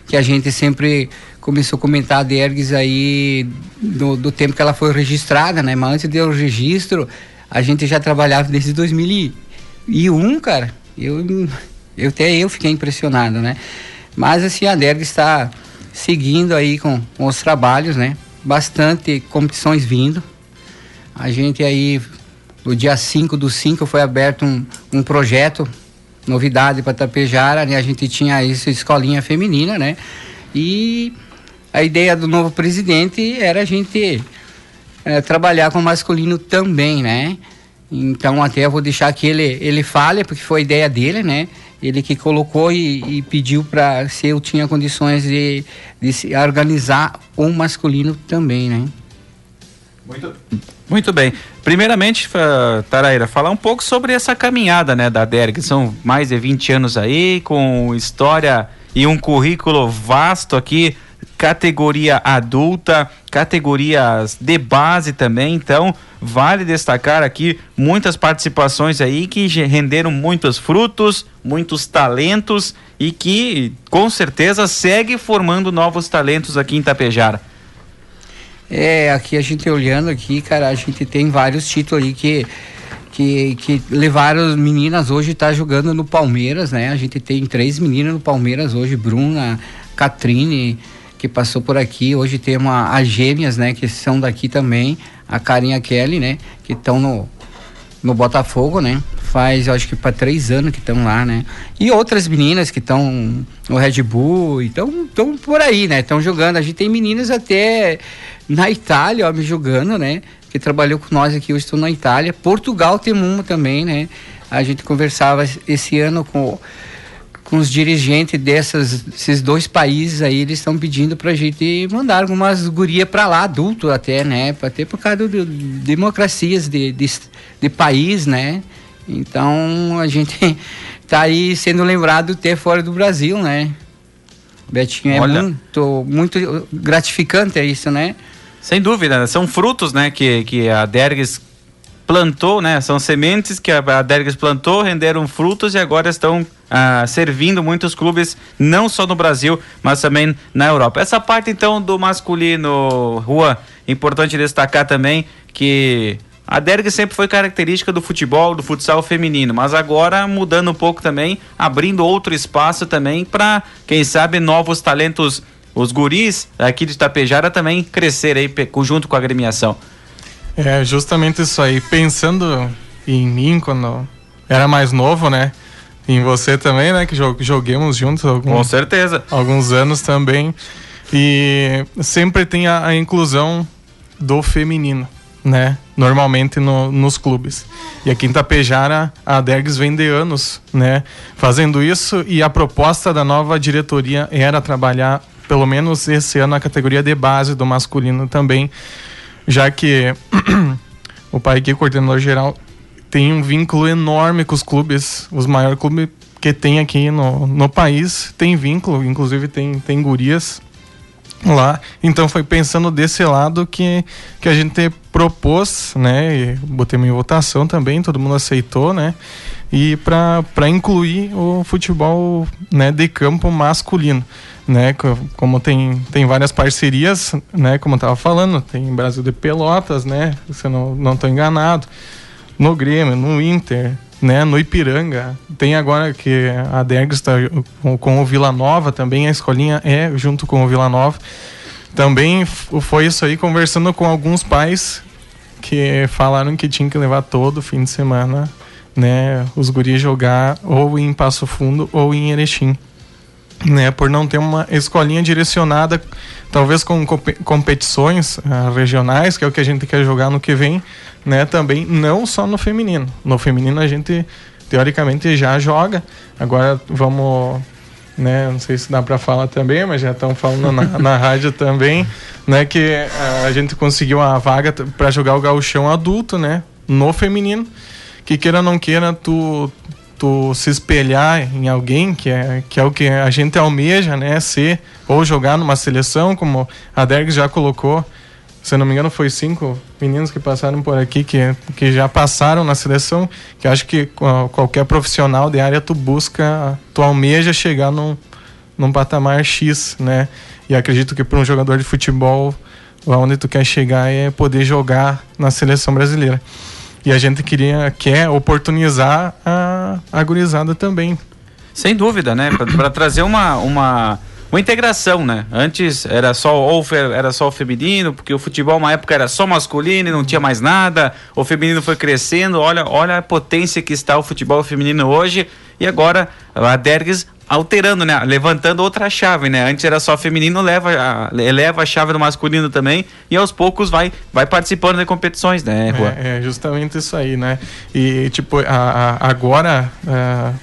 Que a gente sempre começou a comentar a Dergues aí do, do tempo que ela foi registrada, né? Mas antes do registro, a gente já trabalhava desde 2001, cara. Eu, eu até eu fiquei impressionado, né? Mas assim, a Dergues está seguindo aí com, com os trabalhos, né? Bastante competições vindo. A gente aí, no dia 5 do 5, foi aberto um, um projeto novidade para Tapejara, né? A gente tinha isso, escolinha feminina, né? E a ideia do novo presidente era a gente é, trabalhar com masculino também, né? Então até eu vou deixar que ele, ele fale, porque foi a ideia dele, né? Ele que colocou e, e pediu para se eu tinha condições de, de se organizar o masculino também, né? Muito, muito bem. Primeiramente, Taraíra, falar um pouco sobre essa caminhada né, da DERG. São mais de 20 anos aí, com história e um currículo vasto aqui, categoria adulta, categorias de base também. Então, vale destacar aqui muitas participações aí que renderam muitos frutos, muitos talentos e que com certeza segue formando novos talentos aqui em Tapejara. É, aqui a gente olhando aqui, cara, a gente tem vários títulos aí que que, que levaram as meninas hoje tá jogando no Palmeiras, né? A gente tem três meninas no Palmeiras hoje, Bruna, Catrine, que passou por aqui. Hoje tem uma, as gêmeas, né? Que são daqui também, a Carinha Kelly, né? Que estão no, no Botafogo, né? Faz, eu acho que para três anos que estão lá, né? E outras meninas que estão no Red Bull, então estão por aí, né? Estão jogando. A gente tem meninas até na Itália, ó, me jogando, né? Que trabalhou com nós aqui, hoje estou na Itália. Portugal tem uma também, né? A gente conversava esse ano com, com os dirigentes dessas, desses dois países aí, eles estão pedindo pra gente mandar algumas gurias pra lá, adulto até, né? Até por causa de democracias de, de, de país, né? Então a gente tá aí sendo lembrado até fora do Brasil, né? Betinho, é Olha. muito, muito gratificante isso, né? Sem dúvida, né? são frutos, né, que, que a Dergues plantou, né? São sementes que a a Dergues plantou, renderam frutos e agora estão ah, servindo muitos clubes, não só no Brasil, mas também na Europa. Essa parte então do masculino, Rua, importante destacar também que a Dergues sempre foi característica do futebol, do futsal feminino, mas agora mudando um pouco também, abrindo outro espaço também para, quem sabe, novos talentos, os guris aqui de Itapejara também crescer aí junto com a agremiação. É justamente isso aí. Pensando em mim quando era mais novo, né? Em você também, né? Que jo- joguemos juntos alguns, Com certeza. alguns anos também. E sempre tem a, a inclusão do feminino, né? Normalmente no- nos clubes. E aqui em Tapejara, a Dergs vem de anos, né? Fazendo isso e a proposta da nova diretoria era trabalhar, pelo menos esse ano, a categoria de base do masculino também, já que o pai aqui, coordenador geral, tem um vínculo enorme com os clubes, os maiores clubes que tem aqui no, no país, tem vínculo, inclusive tem, tem gurias lá. Então foi pensando desse lado que, que a gente propôs, né? E botei em votação também, todo mundo aceitou, né? E para incluir o futebol né, de campo masculino, né? Co- Como tem, tem várias parcerias, né? Como eu tava falando, tem Brasil de Pelotas, né? Se eu não, não tô enganado. No Grêmio, no Inter, né? No Ipiranga. Tem agora que a Dergs está com, com o Vila Nova também, a escolinha é junto com o Vila Nova. Também foi isso aí, conversando com alguns pais que falaram que tinha que levar todo fim de semana, né? Os guris jogar ou em Passo Fundo ou em Erechim né, por não ter uma escolinha direcionada, talvez com compe- competições ah, regionais, que é o que a gente quer jogar no que vem, né, também não só no feminino. No feminino a gente teoricamente já joga. Agora vamos, né, não sei se dá para falar também, mas já estão falando na, na rádio também, né, que ah, a gente conseguiu a vaga para jogar o gauchão adulto, né, no feminino, que queira ou não queira, tu tu se espelhar em alguém que é, que é o que a gente almeja, né? Ser ou jogar numa seleção, como a Derg já colocou. Se não me engano, foi cinco meninos que passaram por aqui que, que já passaram na seleção. Que acho que qual- qualquer profissional de área tu busca, tu almeja chegar num, num patamar X, né? E acredito que para um jogador de futebol, onde tu quer chegar é poder jogar na seleção brasileira. E a gente queria, quer oportunizar a, a gurizada também. Sem dúvida, né? Para trazer uma, uma, uma integração, né? Antes era só ou era só o feminino, porque o futebol uma época era só masculino e não tinha mais nada. O feminino foi crescendo. Olha, olha a potência que está o futebol feminino hoje. E agora a Dergues alterando, né? Levantando outra chave, né? Antes era só feminino, leva a, eleva a chave do masculino também e aos poucos vai vai participando de competições, né, Juan? É, é justamente isso aí, né? E tipo, a, a- agora ah,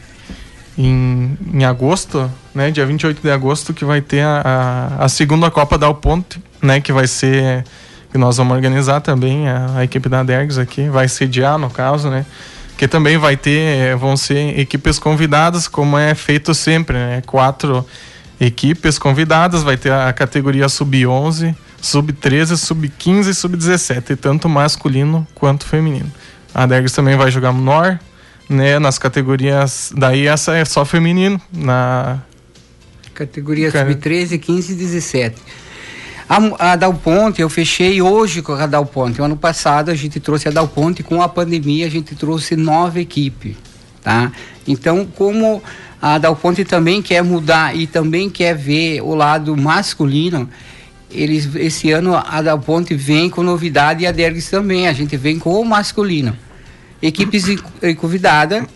em, em agosto, né? Dia 28 de agosto, que vai ter a, a, a segunda Copa da Ponte, né? Que vai ser. Que nós vamos organizar também, a, a equipe da Dergs aqui, vai sediar no caso, né? Que também vai ter, vão ser equipes convidadas, como é feito sempre, né? Quatro equipes convidadas, vai ter a categoria sub-11, sub-13, sub-15 e sub-17, tanto masculino quanto feminino. A Dergs também vai jogar menor, né, nas categorias, daí essa é só feminino, na Categoria Cara. sub-13, 15 e 17. A, a Dal Ponte, eu fechei hoje com a Dal Ponte. O ano passado a gente trouxe a Dal Ponte, com a pandemia a gente trouxe nova equipe, tá? Então, como a Dal Ponte também quer mudar e também quer ver o lado masculino, eles, esse ano a Dal Ponte vem com novidade e a Dergs também, a gente vem com o masculino. Equipes convidada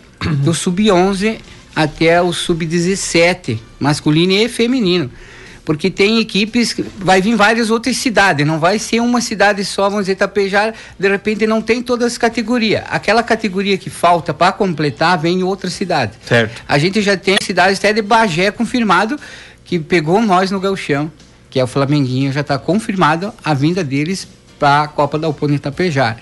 do sub-11 até o sub-17, masculino e feminino. Porque tem equipes, vai vir várias outras cidades, não vai ser uma cidade só, vamos dizer, Tapejara, de repente não tem todas as categorias. Aquela categoria que falta para completar vem em outra cidade. Certo. A gente já tem cidades até de Bagé confirmado que pegou nós no Galchão, que é o Flamenguinho, já está confirmado a vinda deles para a Copa da Opone Itapejara.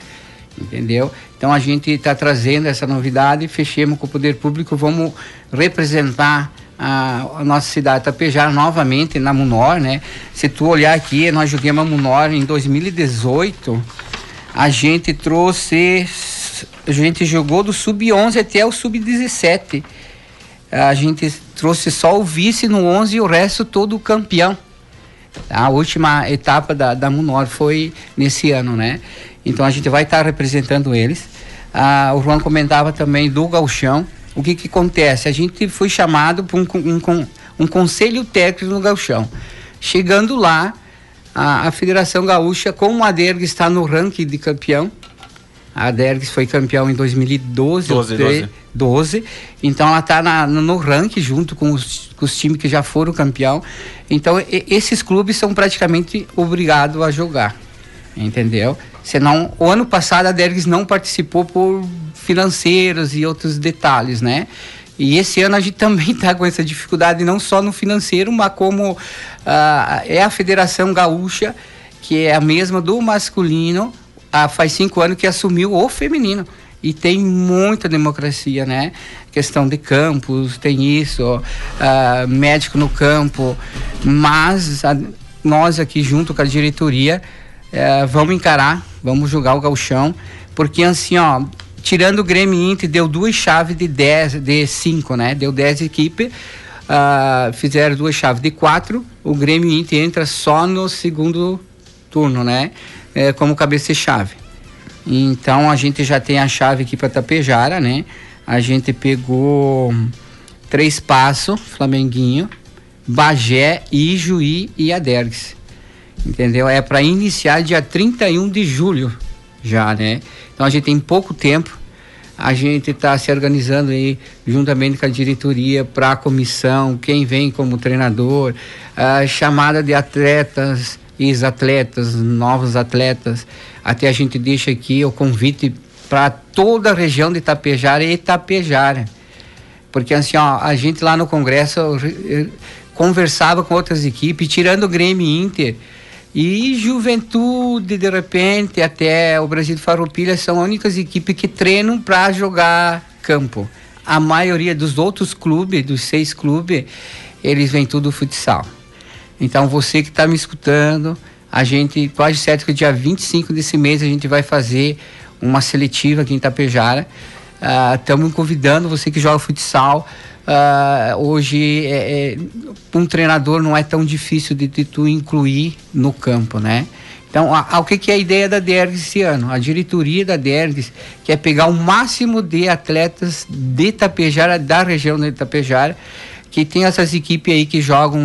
Entendeu? Então a gente está trazendo essa novidade, fechemos com o poder público, vamos representar a, a, nossa cidade Itapejara novamente na Munor, né? Se tu olhar aqui, nós jogamos a Munor em 2018, a gente trouxe, a gente jogou do sub-11 até o sub-17. A gente trouxe só o vice no 11 e o resto todo campeão. A última etapa da, da Munor foi nesse ano, né? Então a gente vai estar tá representando eles. Ah, o João comentava também do galchão. O que que acontece? A gente foi chamado para um, um, um, conselho técnico no galchão. Chegando lá, a, a Federação Gaúcha, como a DERG está no ranking de campeão, a Dergs foi campeão em 2012, 12, 12. 12. Então ela está no ranking junto com os, com os, times que já foram campeão. Então e, esses clubes são praticamente obrigados a jogar. Entendeu? Senão, o ano passado a Dergs não participou por financeiros e outros detalhes, né? E esse ano a gente também está com essa dificuldade, não só no financeiro, mas como uh, é a Federação Gaúcha, que é a mesma do masculino, uh, faz cinco anos que assumiu o feminino. E tem muita democracia, né? Questão de campos, tem isso, uh, médico no campo, mas a, nós aqui junto com a diretoria uh, vamos encarar vamos jogar o galchão, porque assim, ó, tirando o Grêmio Inter, deu duas chaves de 10, de 5, né? Deu 10 equipes, uh, fizeram duas chaves de 4, o Grêmio Inter entra só no segundo turno, né? É, como cabeça chave. Então a gente já tem a chave aqui para Tapejara, né? A gente pegou três passos, Flamenguinho, Bagé, Ijuí e Adergues entendeu? É para iniciar dia 31 de julho já, né? Então a gente tem pouco tempo, a gente está se organizando aí juntamente com a diretoria para a comissão, quem vem como treinador, a chamada de atletas, ex-atletas, novos atletas, até a gente deixa aqui o convite para toda a região de Itapejara e Itapejara. Porque assim, ó, a gente lá no congresso conversava com outras equipes, tirando o Grêmio Inter, e Juventude, de repente, até o Brasil de Farroupilha são as únicas equipes que treinam para jogar campo. A maioria dos outros clubes, dos seis clubes, eles vêm tudo futsal. Então, você que está me escutando, a gente, quase certo que dia 25 desse mês, a gente vai fazer uma seletiva aqui em Itapejara. Estamos uh, convidando você que joga futsal Uh, hoje é, é, um treinador não é tão difícil de, de tu incluir no campo, né? Então, a, a, o que, que, é a ideia da Dergs esse ano? A diretoria da Dergs quer pegar o máximo de atletas de Itapejara, da região de Itapejara, que tem essas equipes aí que jogam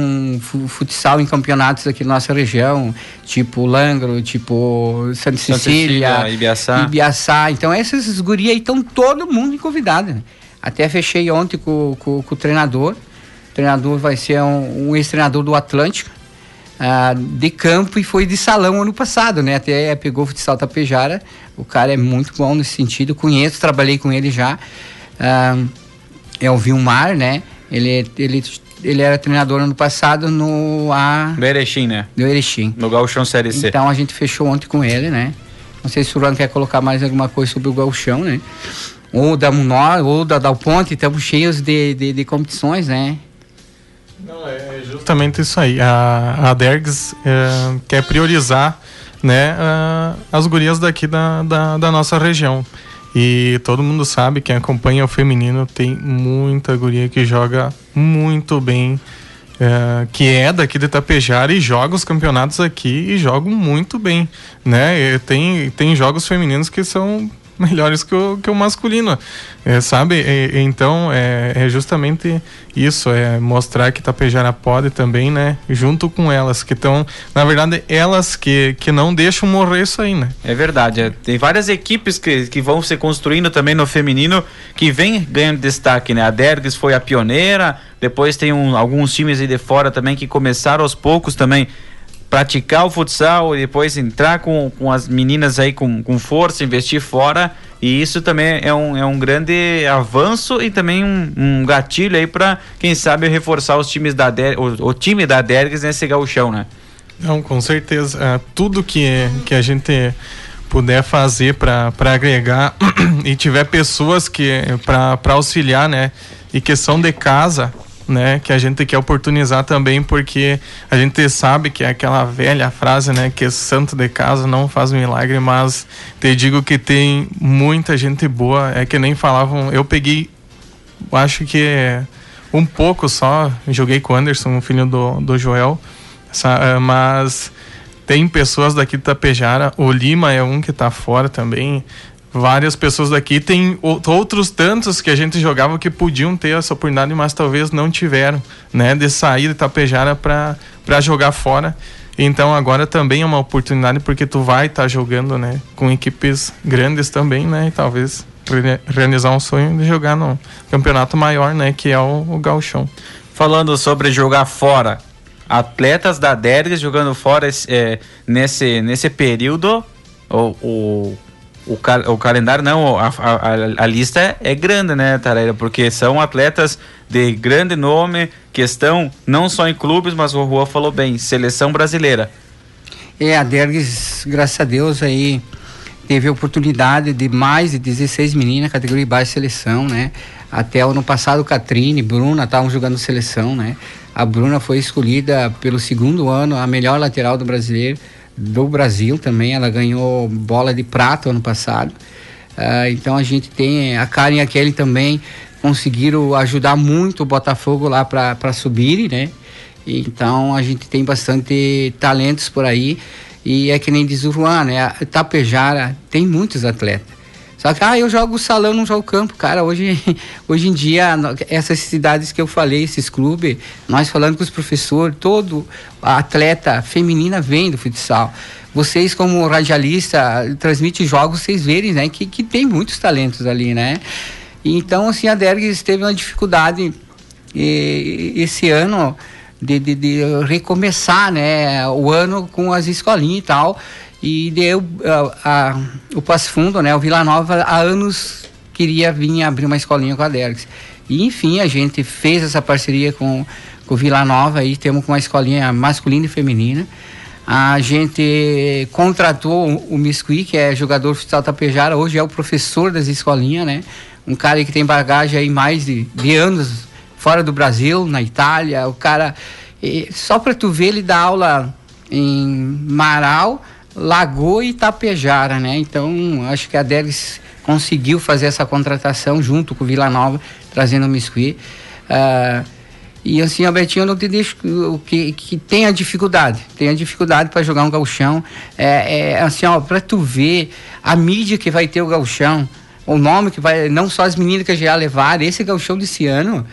futsal em campeonatos aqui na nossa região, tipo Langro, tipo Santa Cecília, Santa Cecília Ibiaçá. Ibiaçá. Então, essas gurias aí estão todo mundo convidado. Né? Até fechei ontem com, com, com o treinador. O treinador vai ser um, um ex-treinador do Atlântico, uh, de campo e foi de salão ano passado, né? Até pegou o futsal Tapejara. O cara é muito bom nesse sentido. Conheço, trabalhei com ele já. Uh, é o Vilmar, né? Ele, ele, ele era treinador ano passado no A. Do Erechim, né? Do Erechim. No Gauchão Série C. Então a gente fechou ontem com ele, né? Não sei se o Ron quer colocar mais alguma coisa sobre o Gauchão, né? Ou da Munor, ou da Dal Ponte, estamos cheios de, de, de, competições, né? Não, é justamente isso aí. A, a Dergs é, quer priorizar né, as gurias daqui da, da, da, nossa região. E todo mundo sabe, quem acompanha o feminino, tem muita guria que joga muito bem, é, que é daqui de Itapejara e joga os campeonatos aqui e jogam muito bem, né? E tem, tem jogos femininos que são melhores que o, que o masculino, é, sabe? Então é, é, justamente isso, é mostrar que Tapejara pode também, né? Junto com elas que estão, na verdade, elas que, que não deixam morrer isso aí, né? É verdade, é, tem várias equipes que, que vão se construindo também no feminino que vem ganhando destaque, né? A Dergs foi a pioneira, depois tem um, alguns times aí de fora também que começaram aos poucos também praticar o futsal e depois entrar com, com as meninas aí com, com força, investir fora. E isso também é um, é um grande avanço e também um, um gatilho aí para, quem sabe, reforçar os times da Der, o, o time da Dergs nesse gauchão, né? Não, com certeza. É, tudo que, que a gente puder fazer para agregar e tiver pessoas que para auxiliar, né? E questão de casa, né, que a gente quer oportunizar também porque a gente sabe que é aquela velha frase, né, que santo de casa não faz milagre, mas te digo que tem muita gente boa, é que nem falavam, eu peguei acho que um pouco só, joguei com o Anderson, filho do, do Joel, eh, mas tem pessoas daqui de Tapejara, o Lima é um que está fora também, várias pessoas daqui. Tem outros tantos que a gente jogava que podiam ter essa oportunidade, mas talvez não tiveram, né? De sair de Tapejara para jogar fora. Então agora também é uma oportunidade porque tu vai estar tá jogando, né? Com equipes grandes também, né? E talvez realizar um sonho de jogar no campeonato maior, né? Que é o, o Galchão. Falando sobre jogar fora, atletas da Dergs jogando fora é, nesse, nesse período, o, o o, cal o calendário não, a, a, a, lista é grande, né, Tareira? Porque são atletas de grande nome que estão não só em clubes, mas o Rua falou bem, seleção brasileira. É, a Dergues, graças a Deus, aí teve a oportunidade de mais de 16 meninas, categoria baixa seleção, né? Até o ano passado, Catrine, Bruna estavam jogando seleção, né? A Bruna foi escolhida pelo segundo ano a melhor lateral do brasileiro do Brasil também. Ela ganhou bola de prata ano passado. Uh, então a gente tem a Karen e a Kelly também conseguiram ajudar muito o Botafogo lá para subir, né? Então a gente tem bastante talentos por aí. E é que nem diz o Juan, né? Tapejara tem muitos atletas. Só que, ah, eu jogo salão, não jogo campo. Cara, hoje, hoje em dia, essas cidades que eu falei, esses clubes, nós falando com os professores, todo atleta feminina vem do futsal. Vocês, como radialista, transmite jogos, vocês verem, né, que, que tem muitos talentos ali, né? Então, assim, a Dergues teve uma dificuldade e, esse ano de, de, de, recomeçar, né, o ano com as escolinhas e tal. E deu a, a, o Passo Fundo, né, o Vila Nova, há anos queria vir abrir uma escolinha com a Dergs. E enfim, a gente fez essa parceria com, com Vila Nova aí, temos uma escolinha masculina e feminina. A gente contratou o Misqui, que é jogador oficial Tapejara, hoje é o professor das escolinhas, né? Um cara que tem bagagem aí mais de, de anos fora do Brasil, na Itália. O cara, só para tu ver, ele dá aula em Marau, Lagoa e Itapejara, né? Então, acho que a Delis conseguiu fazer essa contratação junto com o Vila Nova, trazendo o Misqui. Uh, e assim, Albertinho, eu não te deixo que, que tem a dificuldade, tem a dificuldade para jogar um galchão. É, é assim, ó, para tu ver a mídia que vai ter o galchão, o nome que vai, não só as meninas que já levar, esse galchão desse ano,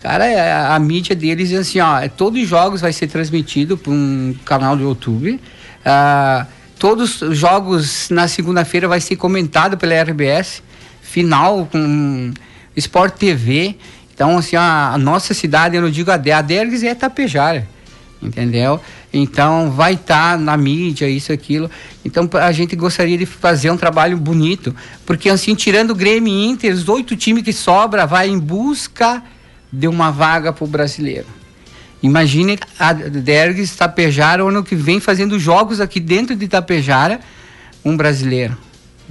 cara, é, a, mídia deles, assim, ó, todos os jogos vai ser transmitido por um canal do YouTube. Uh, Todos os jogos na segunda-feira vai ser comentado pela RBS, final com Sport TV. Então, assim, a, a nossa cidade, eu não digo a Dergues é Tapejara, entendeu? Então, vai estar tá na mídia, isso, aquilo. Então, a gente gostaria de fazer um trabalho bonito, porque, assim, tirando o Grêmio e Inter, os oito times que sobra vai em busca de uma vaga para o brasileiro. Imagine a Dergues Tapejara ano que vem fazendo jogos aqui dentro de Tapejara, um brasileiro.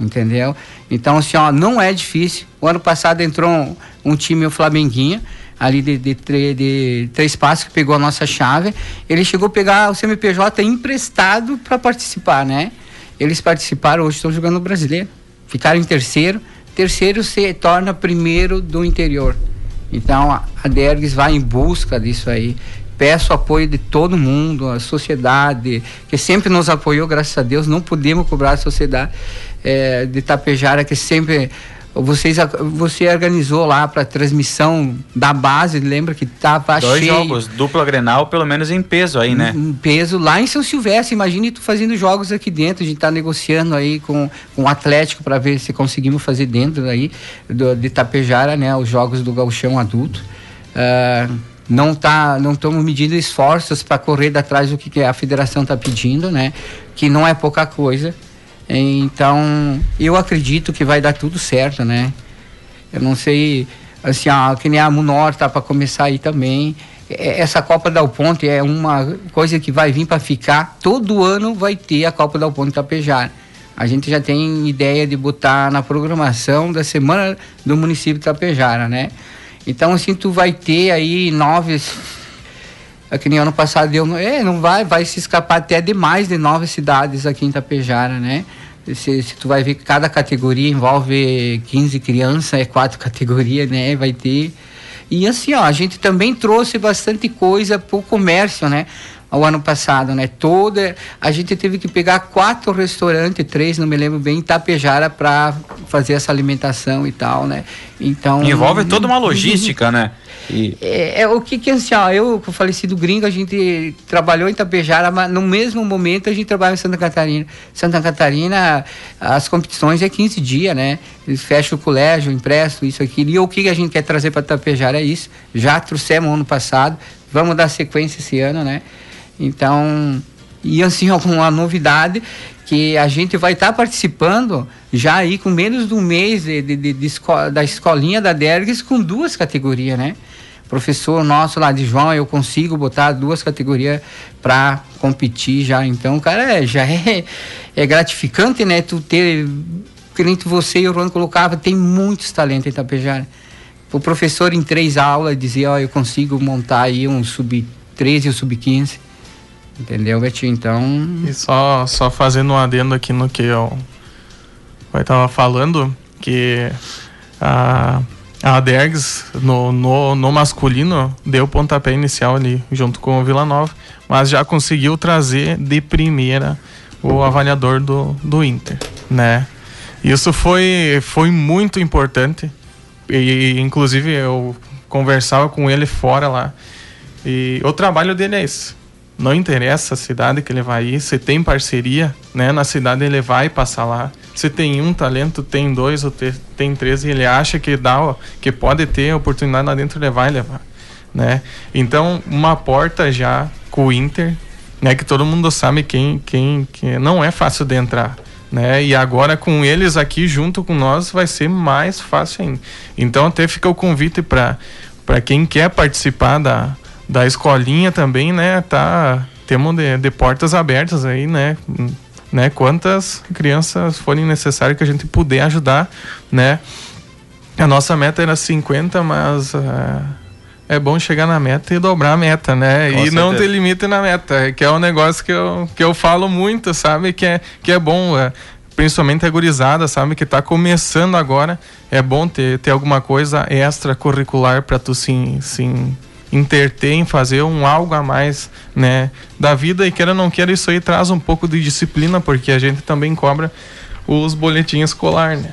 Entendeu? Então, assim, ó, não é difícil. O ano passado entrou um, um time, o Flamenguinha, ali de, de, de, de, três passos, que pegou a nossa chave. Ele chegou a pegar o CMPJ emprestado para participar, né? Eles participaram, hoje estão jogando no brasileiro. Ficaram em terceiro. Terceiro se torna primeiro do interior. Então a Dergues vai em busca disso aí. Peço apoio de todo mundo, a sociedade, que sempre nos apoiou, graças a Deus, não podemos cobrar a sociedade. é, de Tapejara que sempre vocês, você organizou lá para transmissão da base, lembra que tava Dois cheio. jogos, dupla Grenal, pelo menos em peso aí, né? Em peso lá em São Silvestre. Imagine tu fazendo jogos aqui dentro. A gente tá negociando aí com, com o Atlético para ver se conseguimos fazer dentro aí do, de Tapejara, né? Os jogos do Gauchão adulto. Uh, não tá, não estamos medindo esforços para correr atrás do que a federação está pedindo, né? Que não é pouca coisa. Então, eu acredito que vai dar tudo certo, né? Eu não sei, assim, ó, que nem a Munor tá para começar aí também. É, essa Copa da Ponte é uma coisa que vai vir para ficar. Todo ano vai ter a Copa da Ponte Tapejara. A gente já tem ideia de botar na programação da semana do município de Tapejara, né? Então, assim, tu vai ter aí nove é que nem ano passado deu. É, não vai, vai se escapar até de mais de nove cidades aqui em Tapejara, né? Se, se tu vai ver que cada categoria envolve 15 crianças, é quatro categorias, né? Vai ter. E assim, ó, a gente também trouxe bastante coisa para o comércio, né? Ao ano passado, né? Toda a gente teve que pegar quatro restaurantes, três, não me lembro bem, em Tapejara para fazer essa alimentação e tal, né? Então envolve toda uma logística, né? E... É, é, o que que assim, ó, eu com o falecido gringo a gente trabalhou em Tapejara, mas no mesmo momento a gente trabalha em Santa Catarina. Santa Catarina as competições é 15 dias, né? Eles fecham o colégio, empresto, isso aqui. E o que a gente quer trazer para Tapejara é isso. Já trouxemos ano passado, vamos dar sequência esse ano, né? Então, e assim, uma novidade que a gente vai estar tá participando já aí com menos de um mês de, de, de, de esco da escolinha da Dergues com duas categorias, né? Professor nosso lá de João, eu consigo botar duas categorias para competir já. Então, cara, é, já é, é gratificante, né? Tu ter, nem você e o Ron colocava, tem muitos talentos em Itapejara. O professor em três aulas dizia, ó, oh, eu consigo montar aí um sub-13 e um sub-15 Entendeu, Betinho? Então. E só, só fazendo um adendo aqui no que eu, eu tava falando, que a, a Dergs no, no, no masculino deu pontapé inicial ali, junto com o Vila Nova, mas já conseguiu trazer de primeira o avaliador do, do Inter, né? Isso foi, foi muito importante. E, inclusive, eu conversava com ele fora lá. E o trabalho dele é esse não interessa a cidade que ele vai ir, se tem parceria, né? Na cidade ele vai passar lá. Se tem um talento, tem dois ou tem três e ele acha que dá, que pode ter oportunidade lá dentro, ele vai levar, né? Então, uma porta já com o Inter, né? Que todo mundo sabe quem, quem, que não é fácil de entrar, né? E agora com eles aqui junto com nós vai ser mais fácil ainda. Então, até fica o convite para para quem quer participar da da escolinha também, né? Tá, temos de, de portas abertas aí, né? né? Quantas crianças forem necessárias que a gente puder ajudar, né? A nossa meta era 50, mas uh, é bom chegar na meta e dobrar a meta, né? Com e certeza. não ter limite na meta, que é um negócio que eu, que eu falo muito, sabe? Que é, que é bom, uh, principalmente a gurizada, sabe? Que está começando agora, é bom ter, ter alguma coisa extra curricular para tu sim, sim interter em fazer um algo a mais, né, da vida e queira ou não queira isso aí traz um pouco de disciplina porque a gente também cobra os boletins escolar, né?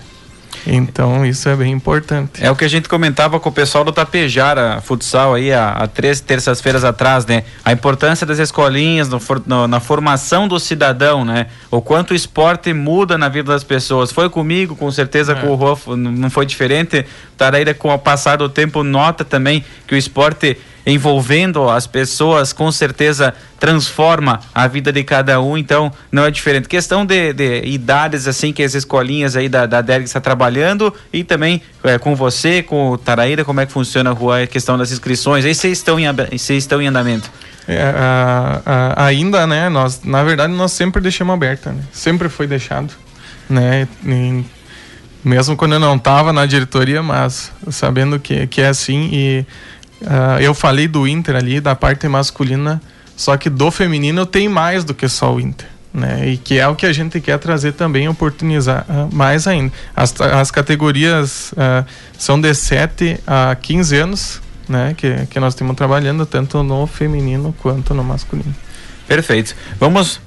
Então isso é bem importante. É o que a gente comentava com o pessoal do Tapejara Futsal aí há, há três terças-feiras atrás, né? A importância das escolinhas no, no, na formação do cidadão, né? O quanto o esporte muda na vida das pessoas. Foi comigo, com certeza é. com o Rolfo não foi diferente. Taraíra com o passar do tempo nota também que o esporte envolvendo as pessoas, com certeza transforma a vida de cada um, então não é diferente. Questão de, de idades, assim, que as escolinhas aí da, da DERG está trabalhando e também é, com você, com o Taraíra, como é que funciona a questão das inscrições? Aí vocês estão em, estão em andamento? É, a, a, ainda, né, nós, na verdade, nós sempre deixamos aberta, né? Sempre foi deixado, né? E, mesmo quando eu não estava na diretoria, mas sabendo que, que é assim e Uh, eu falei do Inter ali, da parte masculina, só que do feminino tem mais do que só o Inter. Né? E que é o que a gente quer trazer também, oportunizar uh, mais ainda. As, as categorias uh, são de 7 a 15 anos, né? Que, que nós estamos trabalhando tanto no feminino quanto no masculino. Perfeito. Vamos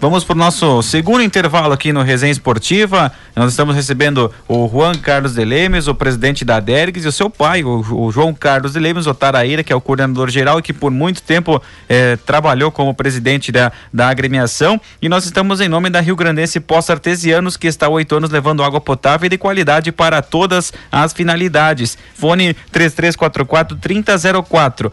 vamos para o nosso segundo intervalo aqui no Resenha Esportiva. Nós estamos recebendo o Juan Carlos de Lemes, o presidente da Dergues, e o seu pai, o, o João Carlos de Lemes, o Taraíra, que é o coordenador geral e que por muito tempo eh, trabalhou como presidente da, da agremiação. E nós estamos em nome da Rio Grandense Poços Artesianos, que está oito anos levando água potável e de qualidade para todas as finalidades. Fone 3344 3004.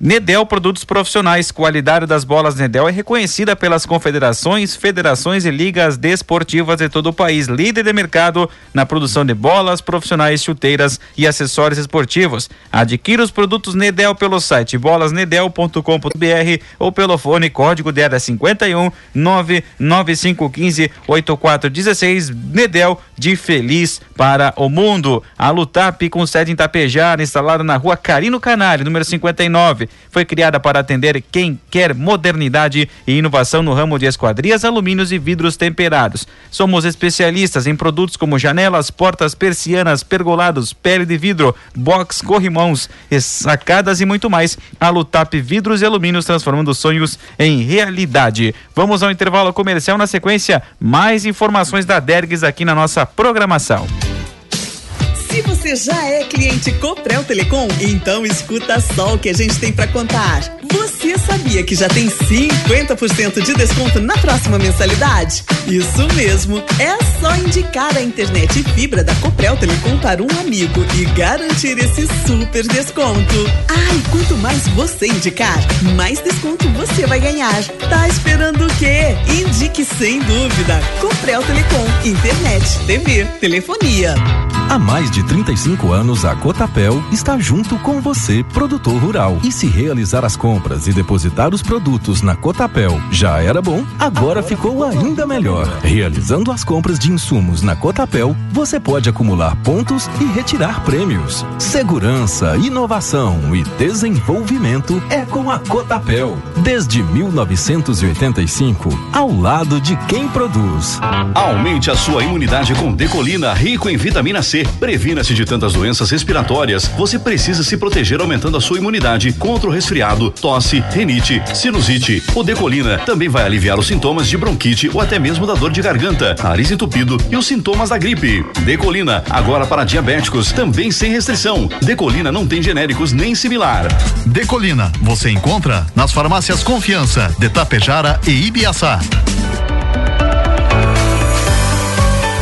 Nedel Produtos Profissionais. Qualidade das bolas Nedel é reconhecida pelas confederações, federações e ligas desportivas de todo o país. Líder de mercado na produção de bolas profissionais, chuteiras e acessórios esportivos. Adquira os produtos Nedel pelo site bolasnedel.com.br ou pelo fone código de área 51 99515 8416. Nedel de feliz para o mundo. A Lutap com sede em Tapejar, instalada na rua Carino Canário, número 59 foi criada para atender quem quer modernidade e inovação no ramo de esquadrias, alumínios e vidros temperados. Somos especialistas em produtos como janelas, portas, persianas, pergolados, pele de vidro, box, corrimãos, sacadas e muito mais. A Lutap Vidros e Alumínios transformando sonhos em realidade. Vamos ao intervalo comercial na sequência. Mais informações da Dergues aqui na nossa programação. Se você já é cliente Coprel Telecom, então escuta só o que a gente tem para contar. Você sabia que já tem 50% de desconto na próxima mensalidade? Isso mesmo, é só indicar a internet e fibra da Coprel Telecom para um amigo e garantir esse super desconto. Ah, e quanto mais você indicar, mais desconto você vai ganhar. Tá esperando o quê? Indique sem dúvida. Coprel Telecom, internet, TV, telefonia. Há mais de 35 anos, a Cotapel está junto com você, produtor rural. E se realizar as compras e depositar os produtos na Cotapel já era bom, agora ficou ainda melhor. Realizando as compras de insumos na Cotapel, você pode acumular pontos e retirar prêmios. Segurança, inovação e desenvolvimento é com a Cotapel. Desde 1985, ao lado de quem produz. Aumente a sua imunidade com Decolina, rico em vitamina C. Previna-se de tantas doenças respiratórias. Você precisa se proteger aumentando a sua imunidade contra o resfriado, tosse, renite, sinusite. O Decolina também vai aliviar os sintomas de bronquite ou até mesmo da dor de garganta, nariz entupido e os sintomas da gripe. Decolina, agora para diabéticos, também sem restrição. Decolina não tem genéricos nem similar. Decolina, você encontra nas farmácias Confiança, de Tapejara e Ibiaçá.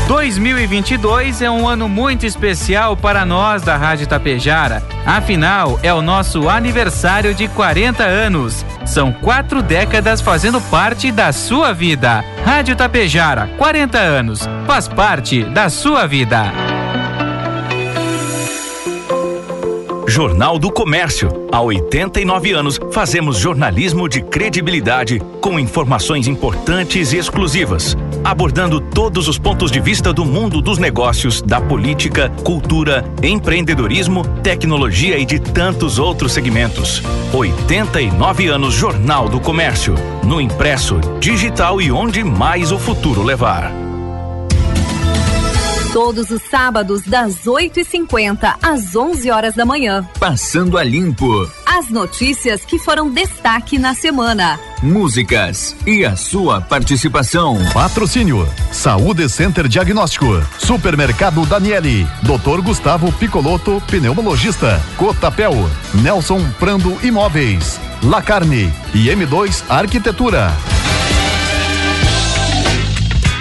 2022 é um ano muito especial para nós da Rádio Tapejara. Afinal, é o nosso aniversário de 40 anos. São quatro décadas fazendo parte da sua vida. Rádio Tapejara, 40 anos. Faz parte da sua vida. Jornal do Comércio. Há 89 anos, fazemos jornalismo de credibilidade com informações importantes e exclusivas, abordando todos os pontos de vista do mundo dos negócios, da política, cultura, empreendedorismo, tecnologia e de tantos outros segmentos. 89 anos Jornal do Comércio. No impresso, digital e onde mais o futuro levar todos os sábados das 8h50 às 11 horas da manhã. Passando a limpo. As notícias que foram destaque na semana. Músicas e a sua participação. Patrocínio: Saúde Center Diagnóstico, Supermercado Daniele, Dr. Gustavo Picoloto, pneumologista, Cotapel, Nelson Prando Imóveis, La Carne e M2 Arquitetura.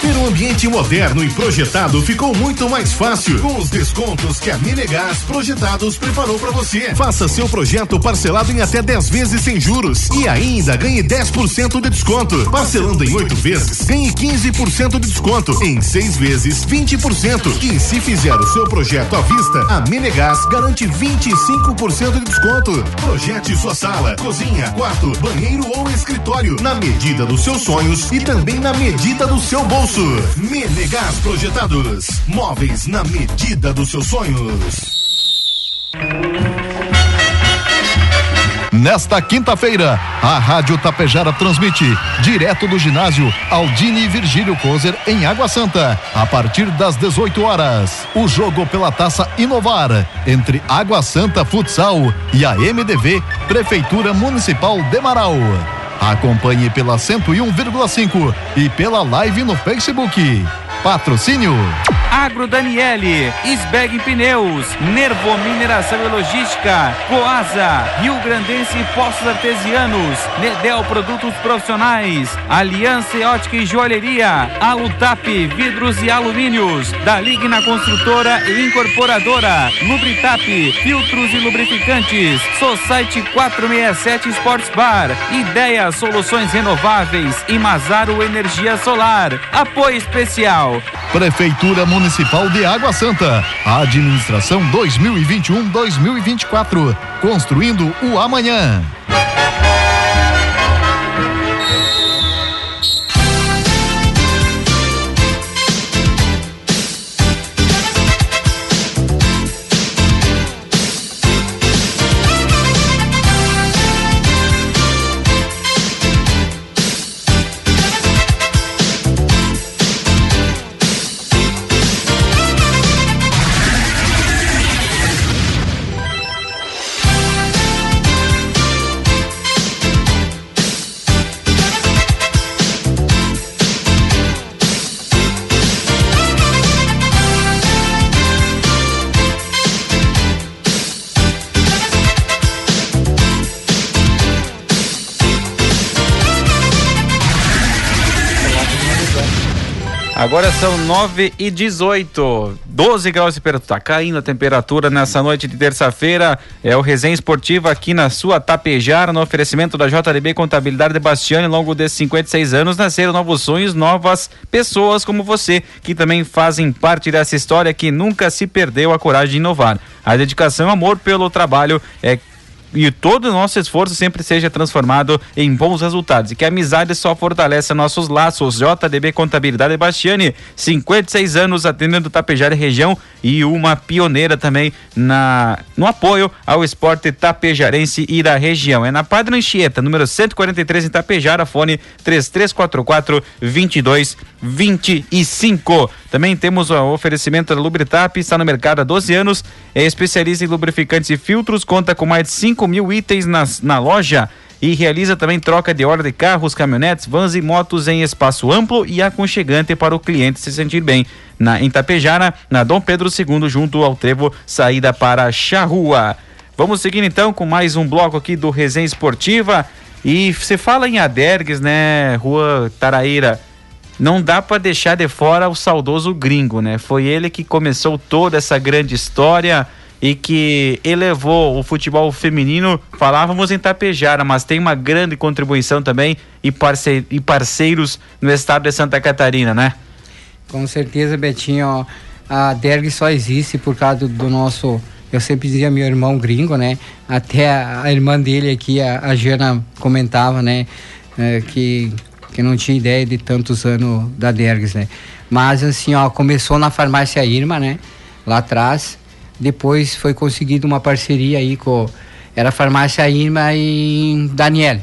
Ter um ambiente moderno e projetado ficou muito mais fácil com os descontos que a Menegas Projetados preparou para você. Faça seu projeto parcelado em até 10 vezes sem juros e ainda ganhe 10% de desconto. Parcelando em 8 vezes, ganhe 15% de desconto. Em 6 vezes, 20%. E se fizer o seu projeto à vista, a Menegas garante 25% de desconto. Projete sua sala, cozinha, quarto, banheiro ou escritório na medida dos seus sonhos e também na medida do seu bolso. Menegas Projetados. Móveis na medida dos seus sonhos. Nesta quinta-feira, a Rádio Tapejara transmite direto do ginásio Aldine Virgílio Kozer em Água Santa, a partir das 18 horas. O jogo pela taça Inovar entre Água Santa Futsal e a MDV Prefeitura Municipal de Marau. Acompanhe pela 101,5 e pela live no Facebook. Patrocínio Agro Daniele, Sbeg Pneus, Nervo Mineração e Logística, Coasa, Rio Grandense Postos Artesianos, Nedel Produtos Profissionais, Aliança Ótica e Joalheria, Alutap Vidros e Alumínios, da Ligna Construtora e Incorporadora, Lubritap, Filtros e Lubrificantes, Society 467 Sports Bar, Ideia Soluções Renováveis e Mazaro Energia Solar. Apoio especial. Prefeitura Municipal de Água Santa. Administração 2021-2024. Construindo o amanhã. Agora são 9 e 18, 12 graus de temperatura. Tá caindo a temperatura nessa noite de terça-feira. É o Resenha Esportiva aqui na sua Tapejara, no oferecimento da JDB Contabilidade de Bastiani. Ao longo desses 56 anos, nasceram novos sonhos, novas pessoas como você, que também fazem parte dessa história que nunca se perdeu a coragem de inovar. A dedicação e amor pelo trabalho é e todo o nosso esforço sempre seja transformado em bons resultados e que a amizade só fortalece nossos laços. JDB Contabilidade Bastiani, 56 anos atendendo Tapejara região e uma pioneira também na no apoio ao esporte tapejarense e da região. É na Padre Anchieta, número 143 em Tapejara, fone 3344 2225. Também temos o oferecimento da Lubritap, está no mercado há 12 anos, é especialista em lubrificantes e filtros, conta com mais de 5 mil itens nas, na loja e realiza também troca de ordem de carros, caminhonetes, vans e motos em espaço amplo e aconchegante para o cliente se sentir bem. Na em Tapejara, na Dom Pedro II, junto ao trevo, saída para Charrua. Vamos seguir então com mais um bloco aqui do Resenha Esportiva. E você fala em Adergues, né, Rua Taraíra? Não dá para deixar de fora o saudoso gringo, né? Foi ele que começou toda essa grande história e que elevou o futebol feminino. Falávamos em Tapejara, mas tem uma grande contribuição também e, parce e parceiros no estado de Santa Catarina, né? Com certeza, Betinho. A Derg só existe por causa do, nosso. Eu sempre dizia meu irmão gringo, né? Até a, a irmã dele aqui, a, a Jana, comentava, né? É, que, que não tinha ideia de tantos anos da Dergs, né? Mas assim, ó, começou na farmácia Irma, né? Lá atrás. Depois foi conseguido uma parceria aí com. Era a farmácia Irma e Daniel.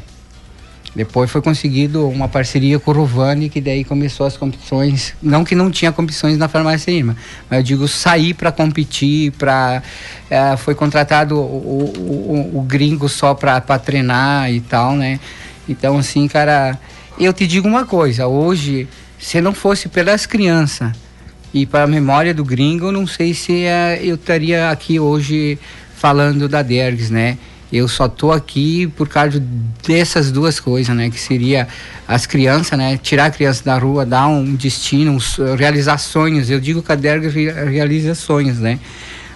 Depois foi conseguido uma parceria com o Rovani, que daí começou as competições. Não que não tinha competições na farmácia Irma, mas eu digo sair para competir, para é, foi contratado o, o, o, o gringo só para treinar e tal, né? Então assim, cara, eu te digo uma coisa. Hoje, se não fosse pelas crianças e para a memória do gringo, não sei se é, eu estaria aqui hoje falando da Dergs, né? Eu só tô aqui por causa dessas duas coisas, né? Que seria as crianças, né? Tirar a criança da rua, dar um destino, um, realizar sonhos. Eu digo que a Derga realiza sonhos, né?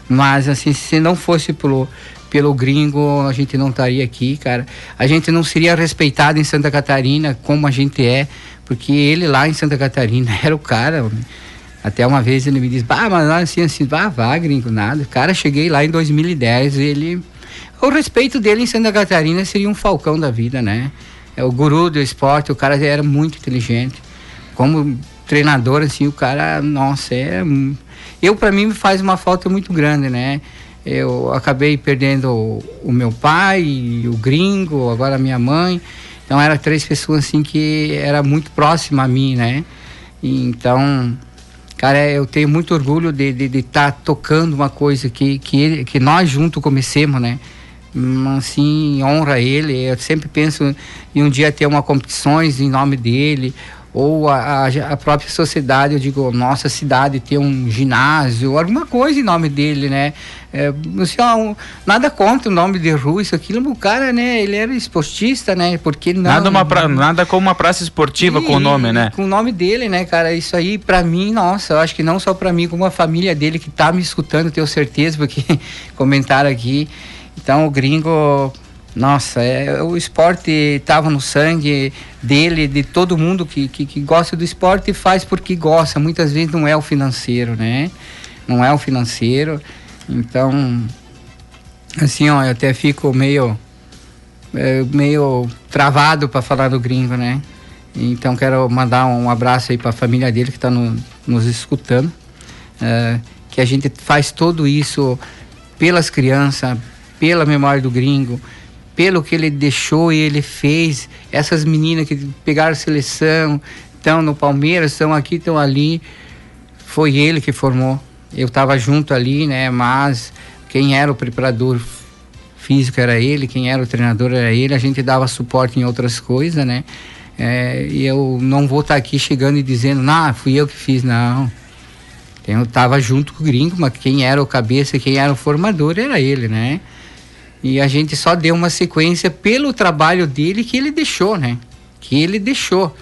Mas, assim, se não fosse pelo, pelo gringo, a gente não estaria aqui, cara. A gente não seria respeitado em Santa Catarina como a gente é, porque ele lá em Santa Catarina era o cara. Até uma vez ele me disse, bah, mas assim, assim, bah, vá, gringo, nada. Cara, cheguei lá em 2010, ele o respeito dele em Santa Catarina seria um falcão da vida, né? É o guru do esporte, o cara era muito inteligente. Como treinador, assim, o cara, nossa, é. Eu, para mim, faz uma falta muito grande, né? Eu acabei perdendo o, meu pai, o gringo, agora a minha mãe. Então, eram três pessoas, assim, que era muito próxima a mim, né? E, então, cara, eu tenho muito orgulho de estar de, de tá tocando uma coisa que, que, ele, que nós juntos comecemos, né? assim, honra ele. Eu sempre penso em um dia ter uma competições em nome dele, ou a, a, própria sociedade, eu digo, nossa cidade ter um ginásio, alguma coisa em nome dele, né? É, assim, ó, nada contra o nome de rua, isso aquilo, o cara, né, ele era esportista, né? Porque não. Nada, uma pra, nada como uma praça esportiva e, com o nome, né? Com o nome dele, né, cara? Isso aí, para mim, nossa, eu acho que não só para mim, como a família dele que tá me escutando, tenho certeza, porque comentaram aqui. Então o gringo, nossa, é, o esporte estava no sangue dele, de todo mundo que, que, que gosta do esporte e faz porque gosta. Muitas vezes não é o financeiro, né? Não é o financeiro. Então, assim, ó, eu até fico meio, é, meio travado para falar do gringo, né? Então quero mandar um abraço aí para a família dele que está no, nos escutando. É, que a gente faz tudo isso pelas crianças, pela memória do gringo, pelo que ele deixou e ele fez. Essas meninas que pegaram seleção, estão no Palmeiras, estão aqui, estão ali. Foi ele que formou. Eu estava junto ali, né? Mas quem era o preparador físico era ele, quem era o treinador era ele. A gente dava suporte em outras coisas, né? É, e eu não vou estar tá aqui chegando e dizendo, não, fui eu que fiz, não. Eu estava junto com o gringo, mas quem era o cabeça, quem era o formador era ele, né? E a gente só deu uma sequência pelo trabalho dele que ele deixou, né? Que ele deixou.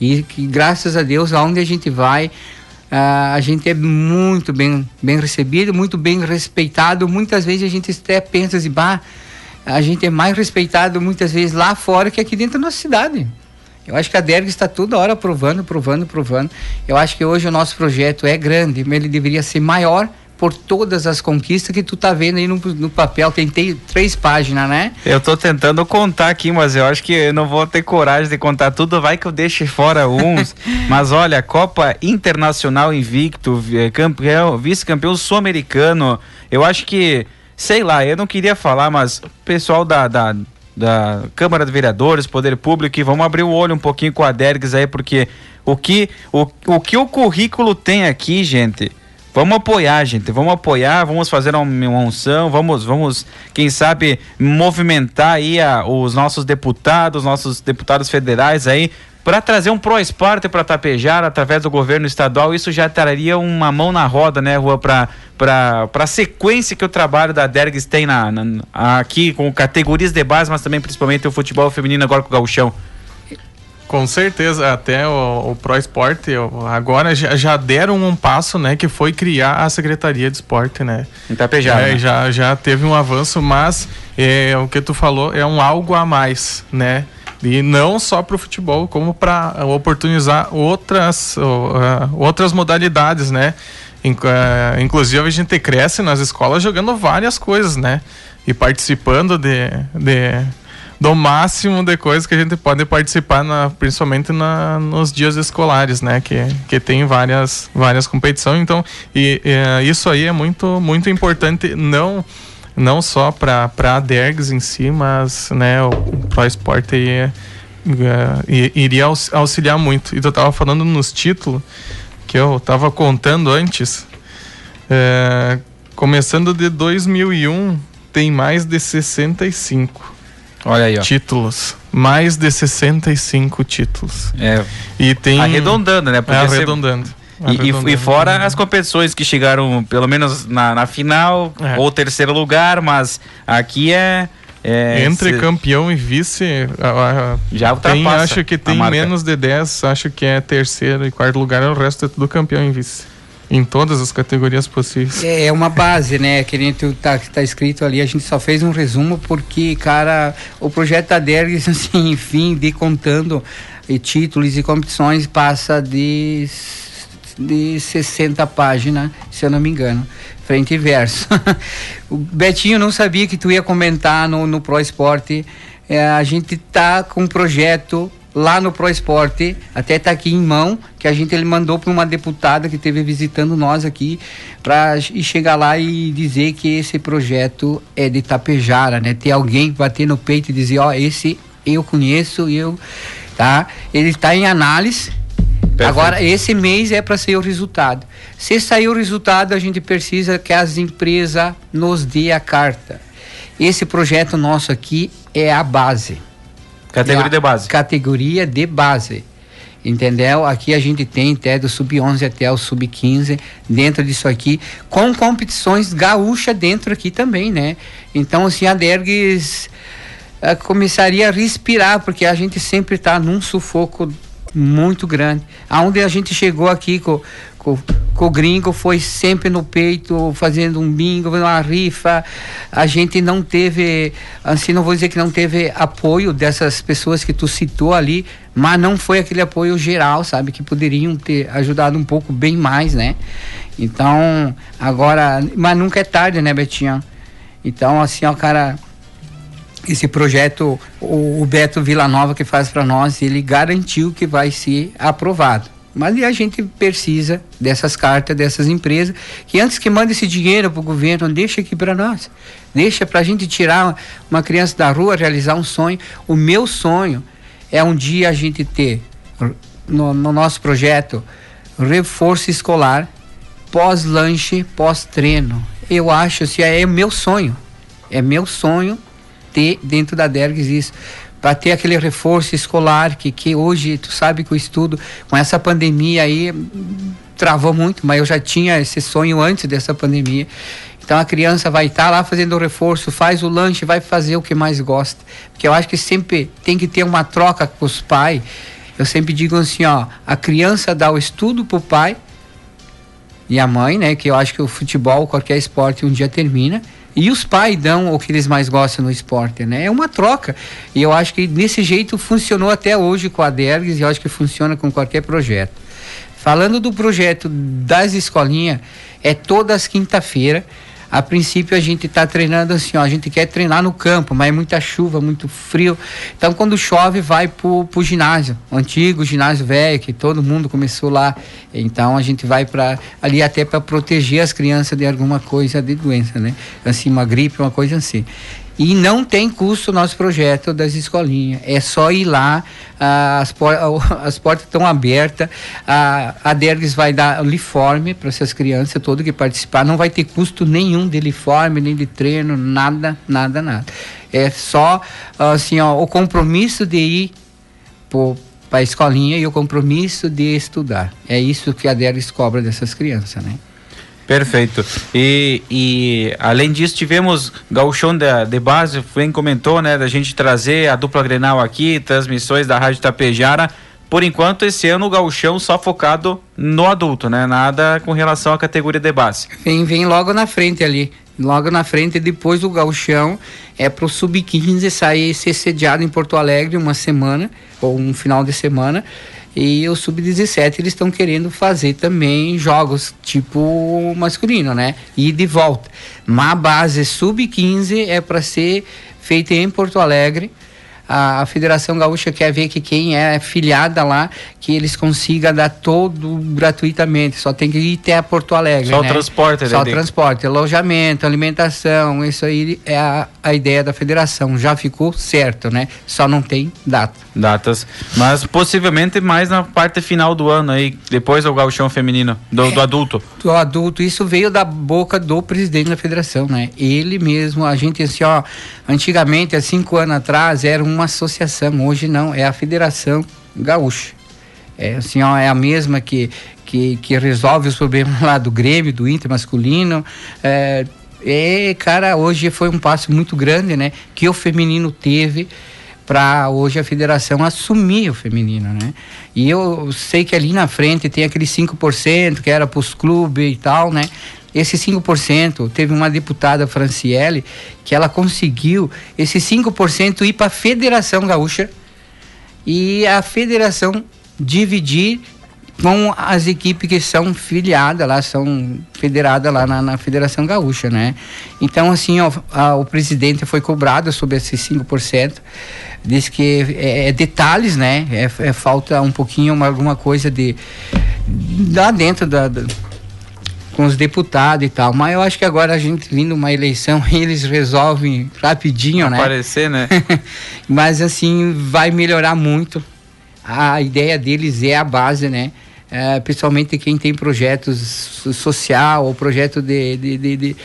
E que graças a Deus, aonde a gente vai, uh, a gente é muito bem, bem recebido, muito bem respeitado. Muitas vezes a gente até pensa assim, bah, a gente é mais respeitado muitas vezes lá fora que aqui dentro da nossa cidade. Eu acho que a DERG está toda hora provando, provando, provando. Eu acho que hoje o nosso projeto é grande, mas ele deveria ser maior por todas as conquistas que tu tá vendo aí no, no papel. Tem, tem três páginas, né? Eu tô tentando contar aqui, mas eu acho que eu não vou ter coragem de contar tudo. Vai que eu deixe fora uns. mas olha, Copa Internacional Invicto, campeão, vice-campeão sul-americano. Eu acho que, sei lá, eu não queria falar, mas o pessoal da, da da Câmara de Vereadores, Poder Público, e vamos abrir o olho um pouquinho com a Dergs aí, porque o que o, o que o currículo tem aqui, gente, Vamos apoiar, gente. Vamos apoiar, vamos fazer uma, unção, vamos, vamos, quem sabe, movimentar aí a, os nossos deputados, nossos deputados federais aí, para trazer um Pro Esporte para Tapejar através do governo estadual. Isso já traria uma mão na roda, né, Rua, para a sequência que o trabalho da Dergs tem na, na, aqui com categorias de base, mas também principalmente o futebol feminino agora com o gauchão. Com certeza, até o, o Pro Esporte agora já, já, deram um passo, né, que foi criar a Secretaria de Esporte, né? Itapejara, é, né? já, já teve um avanço, mas é, o que tu falou é um algo a mais, né? E não só para o futebol, como para oportunizar outras, outras modalidades, né? Uh, inclusive a gente cresce nas escolas jogando várias coisas, né? E participando de, de do máximo de coisas que a gente pode participar, na, principalmente na, nos dias escolares, né? Que, que tem várias, várias competições. Então, e, e isso aí é muito, muito importante, não não só para a DERGS em si, mas né, o Pro Sport aí, uh, iria auxiliar muito. E tu estava falando nos títulos que eu estava contando antes. Começando de 2001, tem mais de 65. Olha aí, ó. Títulos. Mais de 65 títulos. É. E tem. Arredondando, né? Podia é, arredondando. E, e, fora as competições que chegaram, pelo menos na, na final, é. ou terceiro lugar, mas aqui é É, Entre se- campeão e vice, a- a- Já tem, ultrapassa acho que tem menos de 10, acho que é terceiro e quarto lugar, o resto é tudo campeão e vice. Em todas as categorias possíveis. É uma base, né? Que nem tu tá, tá escrito ali, a gente só fez um resumo porque, cara, o projeto da assim, enfim, de contando e títulos e competições, passa de, de 60 páginas, se eu não me engano. Frente e verso. o Betinho não sabia que tu ia comentar no, no Pro Esporte. É, a gente tá com um projeto lá no Pro Esporte, até tá aqui em mão, que a gente ele mandou para uma deputada que esteve visitando nós aqui, para e chegar lá e dizer que esse projeto é de Tapejara, né? Ter alguém bater no peito e dizer, ó, esse eu conheço, eu, tá? Ele está em análise. Agora, esse mês é para sair o resultado. Se sair o resultado, a gente precisa que as empresas nos dê a carta. Esse projeto nosso aqui é a base. Categoria de base. Categoria de base. Entendeu? Aqui a gente tem até do sub-11 até o sub-15 dentro disso aqui, com competições gaúcha dentro aqui também, né? Então, assim, a Dergues eh, começaria a respirar, porque a gente sempre está num sufoco muito grande. Aonde a gente chegou aqui com, com, com o gringo foi sempre no peito, fazendo um bingo, uma rifa. A gente não teve, assim, não vou dizer que não teve apoio dessas pessoas que tu citou ali, mas não foi aquele apoio geral, sabe? Que poderiam ter ajudado um pouco bem mais, né? Então, agora, mas nunca é tarde, né, Betinho? Então, assim, ó, cara, esse projeto, o, Beto Villanova que faz para nós, ele garantiu que vai ser aprovado. Mas a gente precisa dessas cartas, dessas empresas, que antes que mande esse dinheiro para o governo, deixa aqui para nós. Deixa para a gente tirar uma criança da rua, realizar um sonho. O meu sonho é um dia a gente ter, no, no nosso projeto, reforço escolar, pós-lanche, pós-treino. Eu acho, assim, é meu sonho. É meu sonho ter dentro da Dergs isso. Para ter aquele reforço escolar que, que hoje, tu sabe que o estudo, com essa pandemia aí, travou muito, mas eu já tinha esse sonho antes dessa pandemia. Então a criança vai estar lá fazendo o reforço, faz o lanche, vai fazer o que mais gosta. Porque eu acho que sempre tem que ter uma troca com os pais. Eu sempre digo assim, ó, a criança dá o estudo pro pai e a mãe, né? Que eu acho que o futebol, qualquer esporte, um dia termina. E os pais dão o que eles mais gostam no esporte, né? É uma troca. E eu acho que desse jeito funcionou até hoje com a Dergs e eu acho que funciona com qualquer projeto. Falando do projeto das escolinhas, é todas quinta-feira. A princípio a gente está treinando assim, ó, a gente quer treinar no campo, mas é muita chuva, muito frio. Então quando chove vai pro, pro ginásio, o antigo ginásio velho, que todo mundo começou lá. Então a gente vai para ali até para proteger as crianças de alguma coisa de doença, né? Assim, uma gripe, uma coisa assim. E não tem custo o nosso projeto das escolinhas. É só ir lá, ah, as, por- as portas estão abertas, a, a Dergs vai dar uniforme para essas crianças todas que participar. Não vai ter custo nenhum de uniforme, nem de treino, nada, nada, nada. É só assim, ó, o compromisso de ir para a escolinha e o compromisso de estudar. É isso que a Dergs cobra dessas crianças, né? Perfeito. E, e além disso, tivemos gauchão de, de base, Flen comentou, né, da gente trazer a dupla Grenal aqui, transmissões da Rádio Tapejara. Por enquanto, esse ano o gauchão só focado no adulto, né? Nada com relação à categoria de base. Vem, vem logo na frente ali. Logo na frente, depois do gauchão, é pro Sub-15 sair, ser sediado em Porto Alegre uma semana, ou um final de semana. E o Sub-17 eles estão querendo fazer também jogos tipo masculino, né? E de volta. Mas a base Sub-15 é para ser feita em Porto Alegre. A, a Federação Gaúcha quer ver que quem é filiada lá, que eles consigam dar todo gratuitamente. Só tem que ir até Porto Alegre. Só o né? transporte, Só o transporte, alojamento, alimentação. Isso aí é a, a ideia da federação. Já ficou certo, né? Só não tem data. Datas. Mas possivelmente mais na parte final do ano aí, depois do gauchão feminino, do, do adulto. do adulto, isso veio da boca do presidente da federação, né? Ele mesmo, a gente assim, ó, antigamente, há cinco anos atrás, era uma associação, hoje não, é a Federação Gaúcha. É assim, ó, é a mesma que, que, que resolve os problemas lá do Grêmio, do Inter masculino, é, É, cara, hoje foi um passo muito grande, né? Que o feminino teve para hoje a federação assumir o feminino, né? E eu sei que ali na frente tem aquele 5% que era para os clubes e tal, né? Esse 5%, teve uma deputada Franciele que ela conseguiu esse 5% ir para a Federação Gaúcha e a federação dividir com as equipes que são filiadas lá, são federadas lá na, na Federação Gaúcha, né? Então, assim, ó, a, o presidente foi cobrado sobre esses 5%, diz que é, é detalhes, né? É, é, falta um pouquinho, uma, alguma coisa de lá dentro da, da com os deputados e tal. Mas eu acho que agora a gente vindo uma eleição, eles resolvem rapidinho, né? Aparecer, né? Mas assim, vai melhorar muito. A ideia deles é a base, né? É, principalmente quem tem projetos social ou projeto de, de, de, de,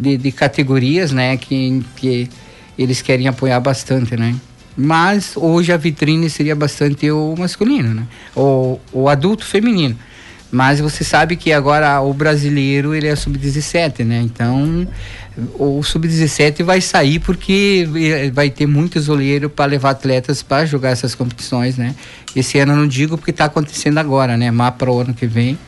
de, de categorias, né? Que, que eles querem apoiar bastante, né? Mas hoje a vitrine seria bastante o masculino, né? O, o adulto feminino. Mas você sabe que agora o brasileiro ele é sub-17, né? Então o sub-17 vai sair porque eh, vai ter muitos olheiros para levar atletas para jogar essas competições, né? Esse ano eu não digo porque está acontecendo agora, né? Mas para o ano que vem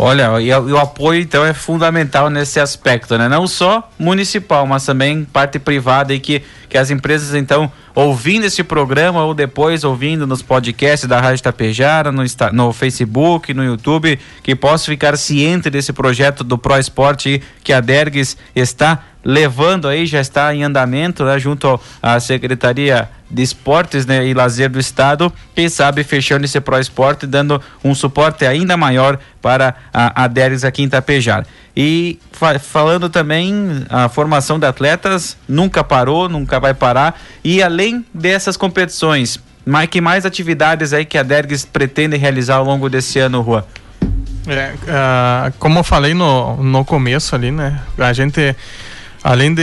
Olha, e, o apoio então é fundamental nesse aspecto, né? Não só municipal, mas também parte privada e que, que as empresas então ouvindo esse programa ou depois ouvindo nos podcasts da Rádio Tapejara, no, no Facebook, no YouTube, que possa ficar ciente desse projeto do Pro Esporte que a Dergues está levando aí, já está em andamento, né, junto à Secretaria de Esportes né, e Lazer do Estado, quem sabe fechando esse Pro Esporte, dando um suporte ainda maior para a, a Deres aqui em Tapejar. E fa falando também, a formação de atletas nunca parou, nunca vai parar, e além dessas competições, mais, que mais atividades aí que a Dergues pretende realizar ao longo desse ano, Rua? É, uh, como eu falei no, no começo ali, né, a gente além de,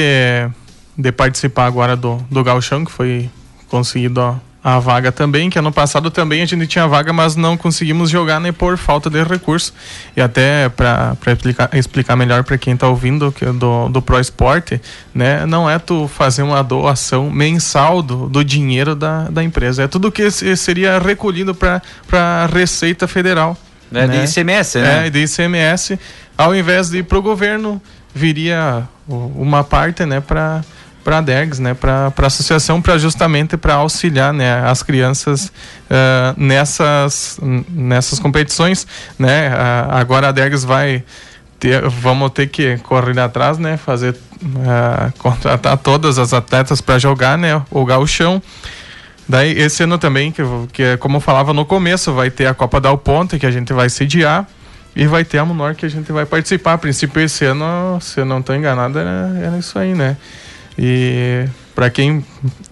de participar agora do, do Galchão, que foi conseguido a, vaga também, que ano passado também a gente tinha vaga, mas não conseguimos jogar nem por falta de recurso. E até para explicar, explicar melhor para quem está ouvindo que do, do Pro Esporte, né, não é tu fazer uma doação mensal do, do dinheiro da, da empresa, é tudo que seria recolhido para a Receita Federal. É né? de ICMS, né? É, de ICMS, ao invés de ir para o governo, viria uma parte né, para para a DERGS, né, para a associação, para justamente para auxiliar né, as crianças uh, nessas, nessas competições. Né? Uh, agora a DERGS vai ter, vamos ter que correr atrás, né, fazer uh, contratar todas as atletas para jogar né, o gauchão. Daí esse ano também, que, que como eu falava no começo, vai ter a Copa da Ponte, que a gente vai sediar. E vai ter a Munor que a gente vai participar. A princípio, esse ano, se eu não estou enganado, era, era isso aí, né? E para quem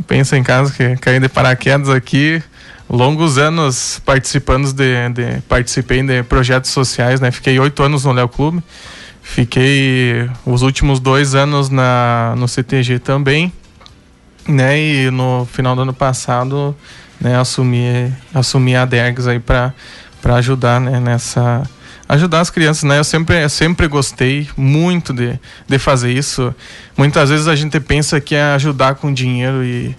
pensa em casa que cair de paraquedas aqui, longos anos participando de, de participei de projetos sociais, né? Fiquei oito anos no Léo Clube, fiquei os últimos dois anos na no CTG também, né? E no final do ano passado, né? Assumi assumi a Dergs aí para para ajudar né? nessa ajudar as crianças, né? Eu sempre, eu sempre gostei muito de, de fazer isso. Muitas vezes a gente pensa que é ajudar com dinheiro e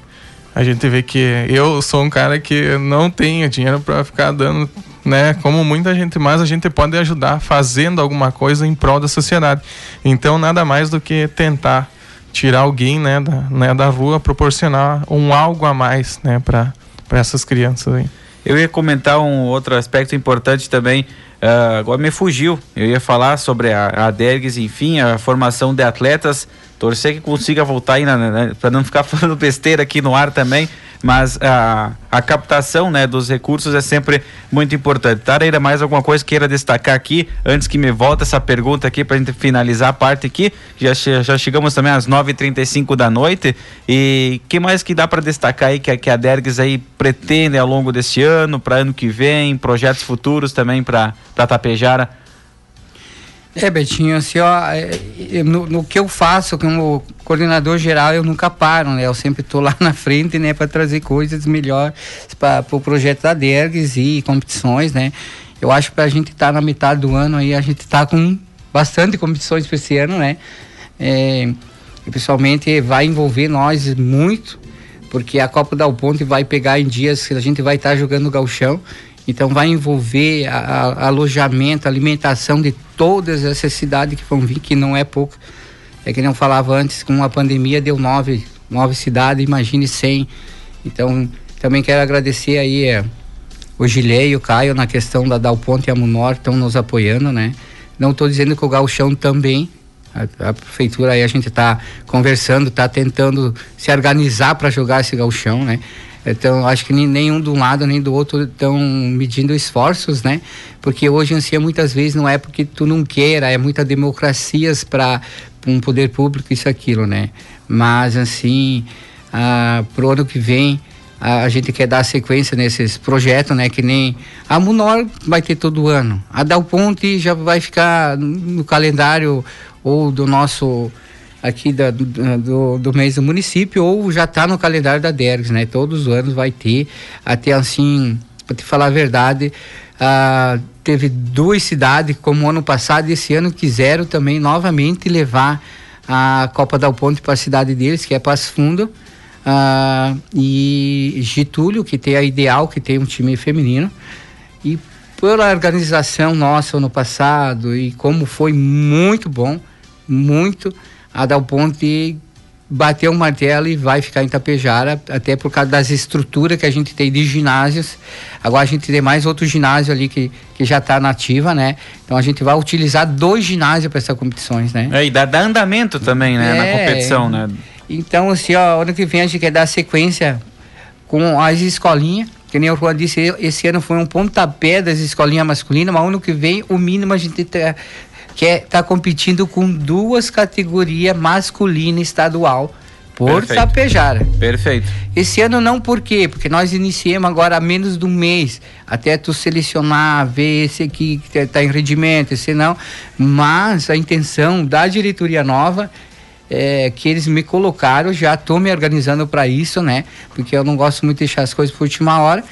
a gente vê que eu sou um cara que não tenho dinheiro para ficar dando, né? Como muita gente mais, a gente pode ajudar fazendo alguma coisa em prol da sociedade. Então, nada mais do que tentar tirar alguém, né, da, né, da rua, proporcionar um algo a mais, né, para essas crianças aí. Eu ia comentar um outro aspecto importante também Uh, agora me fugiu. Eu ia falar sobre a, a Dergues, enfim, a formação de atletas. Torcer que consiga voltar aí, para não ficar falando besteira aqui no ar também mas a, a captação né, dos recursos é sempre muito importante. Tareira, mais alguma coisa queira destacar aqui, antes que me volte essa pergunta aqui para a gente finalizar a parte aqui, já, já chegamos também às 9h35 da noite, e que mais que dá para destacar aí que, que a Dergues aí pretende ao longo desse ano, para ano que vem, projetos futuros também para Tapejara? É, Betinho, assim, ó, é, é, no, no, que eu faço como coordenador geral, eu nunca paro, né? Eu sempre estou lá na frente, né, para trazer coisas melhores para o pro projeto da Dergs e competições, né? Eu acho que a gente estar tá na metade do ano aí, a gente está com bastante competições para esse ano, né? é, pessoalmente vai envolver nós muito, porque a Copa da Ponte vai pegar em dias que a gente vai estar tá jogando galchão, então vai envolver a, a, alojamento, alimentação de todas essas cidades que vão vir, que não é pouco. É que não falava antes, com a pandemia deu nove, nove cidades, imagine cem. Então também quero agradecer aí é, o Gilei e o Caio na questão da Dal Ponte e a Munor estão nos apoiando, né? Não estou dizendo que o Galchão também, a, a, prefeitura aí a gente está conversando, está tentando se organizar para jogar esse galchão, né? Então, acho que nem, nenhum de um lado nem do outro estão medindo esforços, né? Porque hoje, assim, muitas vezes não é porque tu não queira, é muita democracias para um poder público, isso aquilo, né? Mas, assim, ah, pro ano que vem, a, gente quer dar sequência nesses projetos, né? Que nem a Munor vai ter todo ano. A Dal Ponte já vai ficar no calendário ou do nosso aqui da, do, do mês do município ou já está no calendário da Dergs, né? Todos os anos vai ter, até assim, para te falar a verdade, ah, teve duas cidades, como ano passado e esse ano, quiseram também novamente levar a Copa Dal Ponte para a cidade deles, que é Passo Fundo. Uh, e Getúlio, que tem a Ideal, que tem um time feminino. E pela organização nossa no passado e como foi muito bom, muito, a Dal Ponte bateu o martelo e vai ficar em Tapejara, até por causa das estruturas que a gente tem de ginásios. Agora a gente tem mais outro ginásio ali que, que já está nativa, né? Então a gente vai utilizar dois ginásios para essas competições, né? É, e dá, dá andamento também, né? É, na competição, né? Então, assim, ó, ano que vem a gente quer dar sequência com as escolinhas. Que nem o Juan disse, esse ano foi um pontapé das escolinhas masculinas, mas ano que vem, o mínimo a gente tá, quer tá competindo com duas categorias masculina estadual por Perfeito. Tapejara. Perfeito. Esse ano não por quê? Porque nós iniciamos agora há menos de um mês, até tu selecionar, ver esse aqui que está em rendimento, esse não, mas a intenção da diretoria nova é, que eles me colocaram, já estou me organizando para isso, né? Porque eu não gosto muito de deixar as coisas por última hora.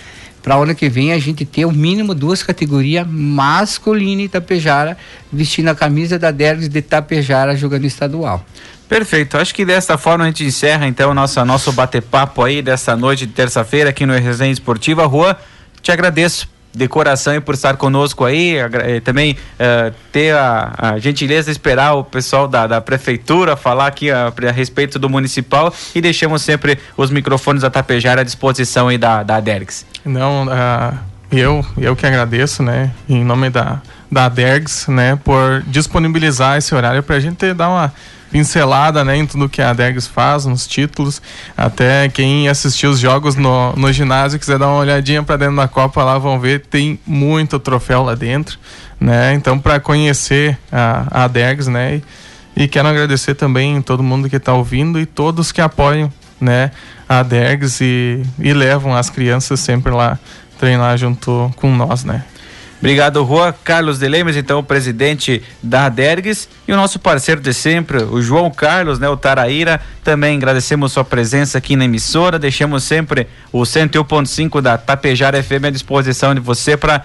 Para ano que vem a gente ter o mínimo duas categorias masculina e Tapejara vestindo a camisa da Dergs de Tapejara jogando estadual. Perfeito. Acho que desta forma a gente encerra então nosso nosso bate-papo aí dessa noite de terça-feira aqui no Resenha Esportiva. Rua, te agradeço de coração e por estar conosco aí, eh, também uh, ter a, a, gentileza de esperar o pessoal da, da prefeitura falar aqui a, a, respeito do municipal e deixamos sempre os microfones da Tapejara à disposição aí da, da Dergs. Não, uh, eu, eu que agradeço, né, em nome da, da Dergs, né, por disponibilizar esse horário para a gente dar uma pincelada né, em tudo que a Degs faz, nos títulos. Até quem assistiu os jogos no, no ginásio, quiser dar uma olhadinha para dentro da Copa lá, vão ver, tem muito troféu lá dentro. Né? Então, para conhecer a, a né? E, e quero agradecer também todo mundo que está ouvindo e todos que apoiam né, a Degs e, e levam as crianças sempre lá treinar junto com nós, né? Obrigado, Rua. Carlos de Lemes, então, o presidente da Dergues e o nosso parceiro de sempre, o João Carlos, né, o Taraíra. Também agradecemos sua presença aqui na emissora. Deixamos sempre o 101.5 da Tapejara FM à disposição de você para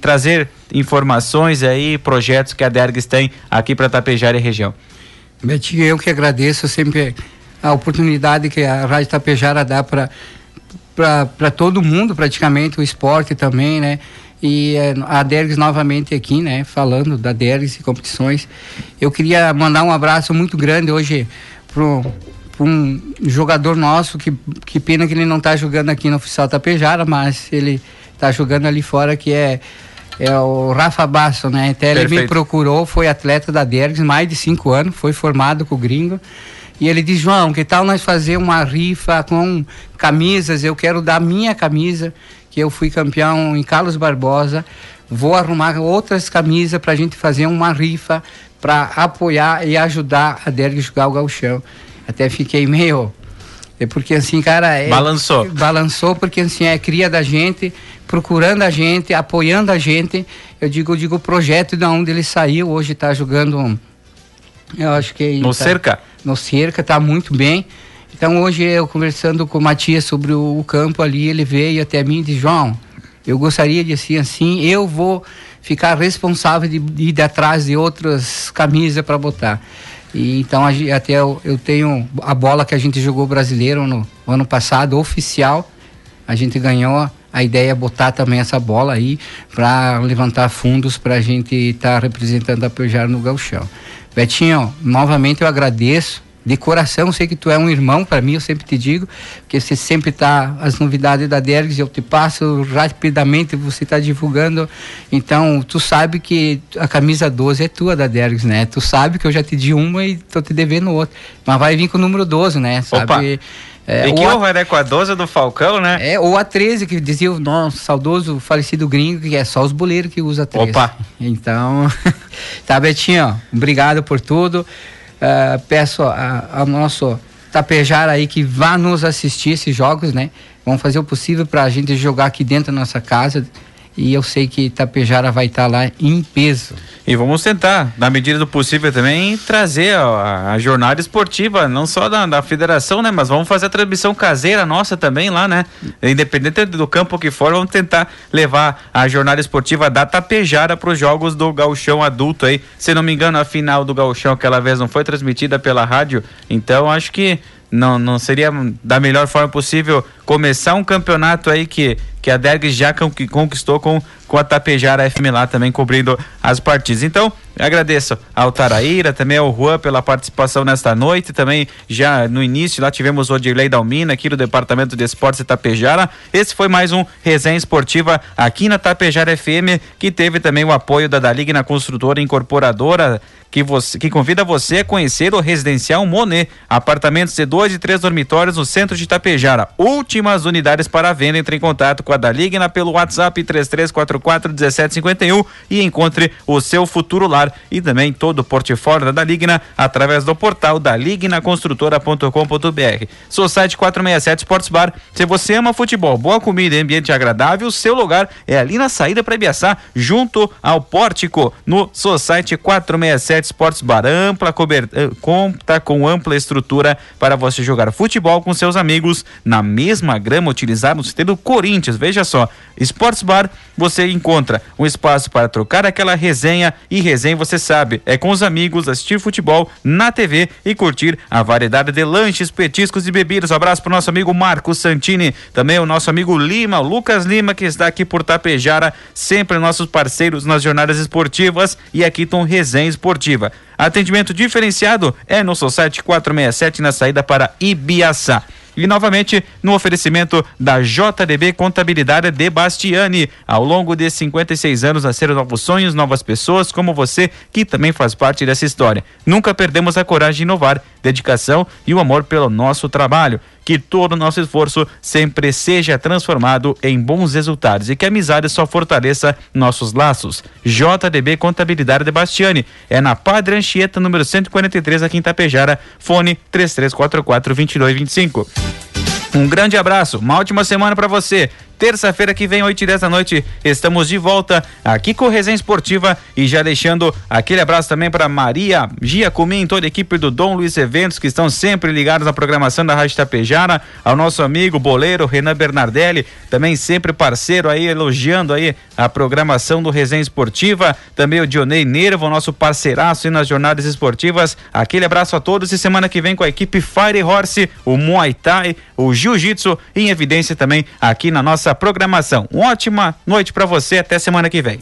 trazer informações aí, projetos que a Dergues tem aqui para Tapejara e região. Betinho, eu que agradeço sempre a oportunidade que a Rádio Tapejara dá para para todo mundo praticamente o esporte também né e eh, a Dergs novamente aqui, né, falando da Dergs e competições. Eu queria mandar um abraço muito grande hoje para um jogador nosso, que, que pena que ele não está jogando aqui no Oficial Tapejara, mas ele está jogando ali fora, que é é o Rafa Basso, né? Até ele me procurou, foi atleta da Dergs, mais de cinco anos, foi formado com o gringo. E ele diz, João, que tal nós fazer uma rifa com camisas? Eu quero dar minha camisa que eu fui campeão em Carlos Barbosa. Vou arrumar outras camisas para a gente fazer uma rifa para apoiar e ajudar a Derg jogar o galchão. Até fiquei meio. É porque assim, cara. É, balançou. Balançou, porque assim, é cria da gente, procurando a gente, apoiando a gente. Eu digo, eu digo o projeto de onde ele saiu, hoje está jogando. Eu acho que. No tá, cerca? No cerca, está muito bem. Então hoje eu conversando com o Matias sobre o, o campo ali, ele veio até mim e disse, João, eu gostaria de assim assim, eu vou ficar responsável de, de ir atrás de outras camisas para botar. E então a, até eu, eu, tenho a bola que a gente jogou brasileiro no, no ano passado, oficial. A gente ganhou. A ideia é botar também essa bola aí para levantar fundos para a gente estar tá representando a Pejar no Galchão. Betinho, novamente eu agradeço de coração, sei que tu é um irmão para mim, eu sempre te digo, porque você sempre tá as novidades da Dergs eu te passo rapidamente, você está divulgando. Então, tu sabe que a camisa 12 é tua da Dergs, né? Tu sabe que eu já te di uma e tô te devendo outra. Mas vai vir com o número 12, né? Sabe? Opa. É, e que honra, né? Com a 12 do Falcão, né? É, ou a 13, que dizia o nosso saudoso falecido gringo, que é só os boleiros que usa a 13. Opa! Então, tá, Betinho, obrigado por tudo. Uh, peço ao nosso Tapejar aí que vá nos assistir esses jogos, né? Vamos fazer o possível para a gente jogar aqui dentro da nossa casa e eu sei que Tapejara vai estar tá lá em peso. E vamos tentar, na medida do possível também, trazer a, a jornada esportiva, não só da, da, federação, né? Mas vamos fazer a transmissão caseira nossa também lá, né? Independente do campo que for, vamos tentar levar a jornada esportiva da Tapejara para os jogos do Gauchão adulto aí. Se não me engano, a final do Gauchão aquela vez não foi transmitida pela rádio, então acho que não, não seria da melhor forma possível começar um campeonato aí que, que a Derg já conquistou com, com a Tapejara FM lá também cobrindo as partidas. Então, agradeço ao Taraíra, também ao Juan pela participação nesta noite. Também já no início lá tivemos o Dirley Dalmina aqui do Departamento de Esportes de Tapejara. Esse foi mais um resenha esportiva aqui na Tapejara FM, que teve também o apoio da Daligna Construtora Incorporadora que, você, que convida você a conhecer o Residencial Monet, apartamentos de dois e três dormitórios no centro de Itapejara. Últimas unidades para venda. Entre em contato com a Daligna pelo WhatsApp 3344 1751 e encontre o seu futuro lar e também todo o portfólio da Daligna através do portal dalignaconstrutora.com.br. Society 467 Sports Bar. Se você ama futebol, boa comida e ambiente agradável, seu lugar é ali na saída para Ibiaçá, junto ao pórtico, no Society 467 Esportes Bar, ampla cobertura, eh, conta com ampla estrutura para você jogar futebol com seus amigos na mesma grama utilizada no CT do Corinthians. Veja só, Esportes Bar, você encontra um espaço para trocar aquela resenha e resenha, você sabe, é com os amigos, assistir futebol na TV e curtir a variedade de lanches, petiscos e bebidas. Um abraço para o nosso amigo Marcos Santini, também o nosso amigo Lima, Lucas Lima, que está aqui por Tapejara, sempre nossos parceiros nas jornadas esportivas e aqui estão resenha esportiva. Atendimento diferenciado é no Society 467 na saída para Ibiaçá. E novamente no oferecimento da JDB Contabilidade de Bastiani. Ao longo de 56 anos, nasceram novos sonhos, novas pessoas como você, que também faz parte dessa história. Nunca perdemos a coragem de inovar, dedicação e o amor pelo nosso trabalho. Que todo o nosso esforço sempre seja transformado em bons resultados e que a amizade só fortaleça nossos laços. JDB Contabilidade de Bastiani. É na Padre Anchieta, número 143, aqui em Tapejara. Fone 3344 2225. Um grande abraço, uma ótima semana para você. Terça-feira que vem, 8 e 10 da noite, estamos de volta aqui com Resenha Esportiva e já deixando aquele abraço também para Maria Giacomim toda a equipe do Dom Luiz Eventos que estão sempre ligados na programação da Rádio Tapejara, ao nosso amigo boleiro Renan Bernardelli, também sempre parceiro aí, elogiando aí a programação do Resenha Esportiva, também o Dionei Nervo, nosso parceiraço nas jornadas esportivas. Aquele abraço a todos e semana que vem com a equipe Fire Horse, o Muay Thai, o Jiu-Jitsu em evidência também aqui na nossa programação. Uma ótima noite para você, até semana que vem.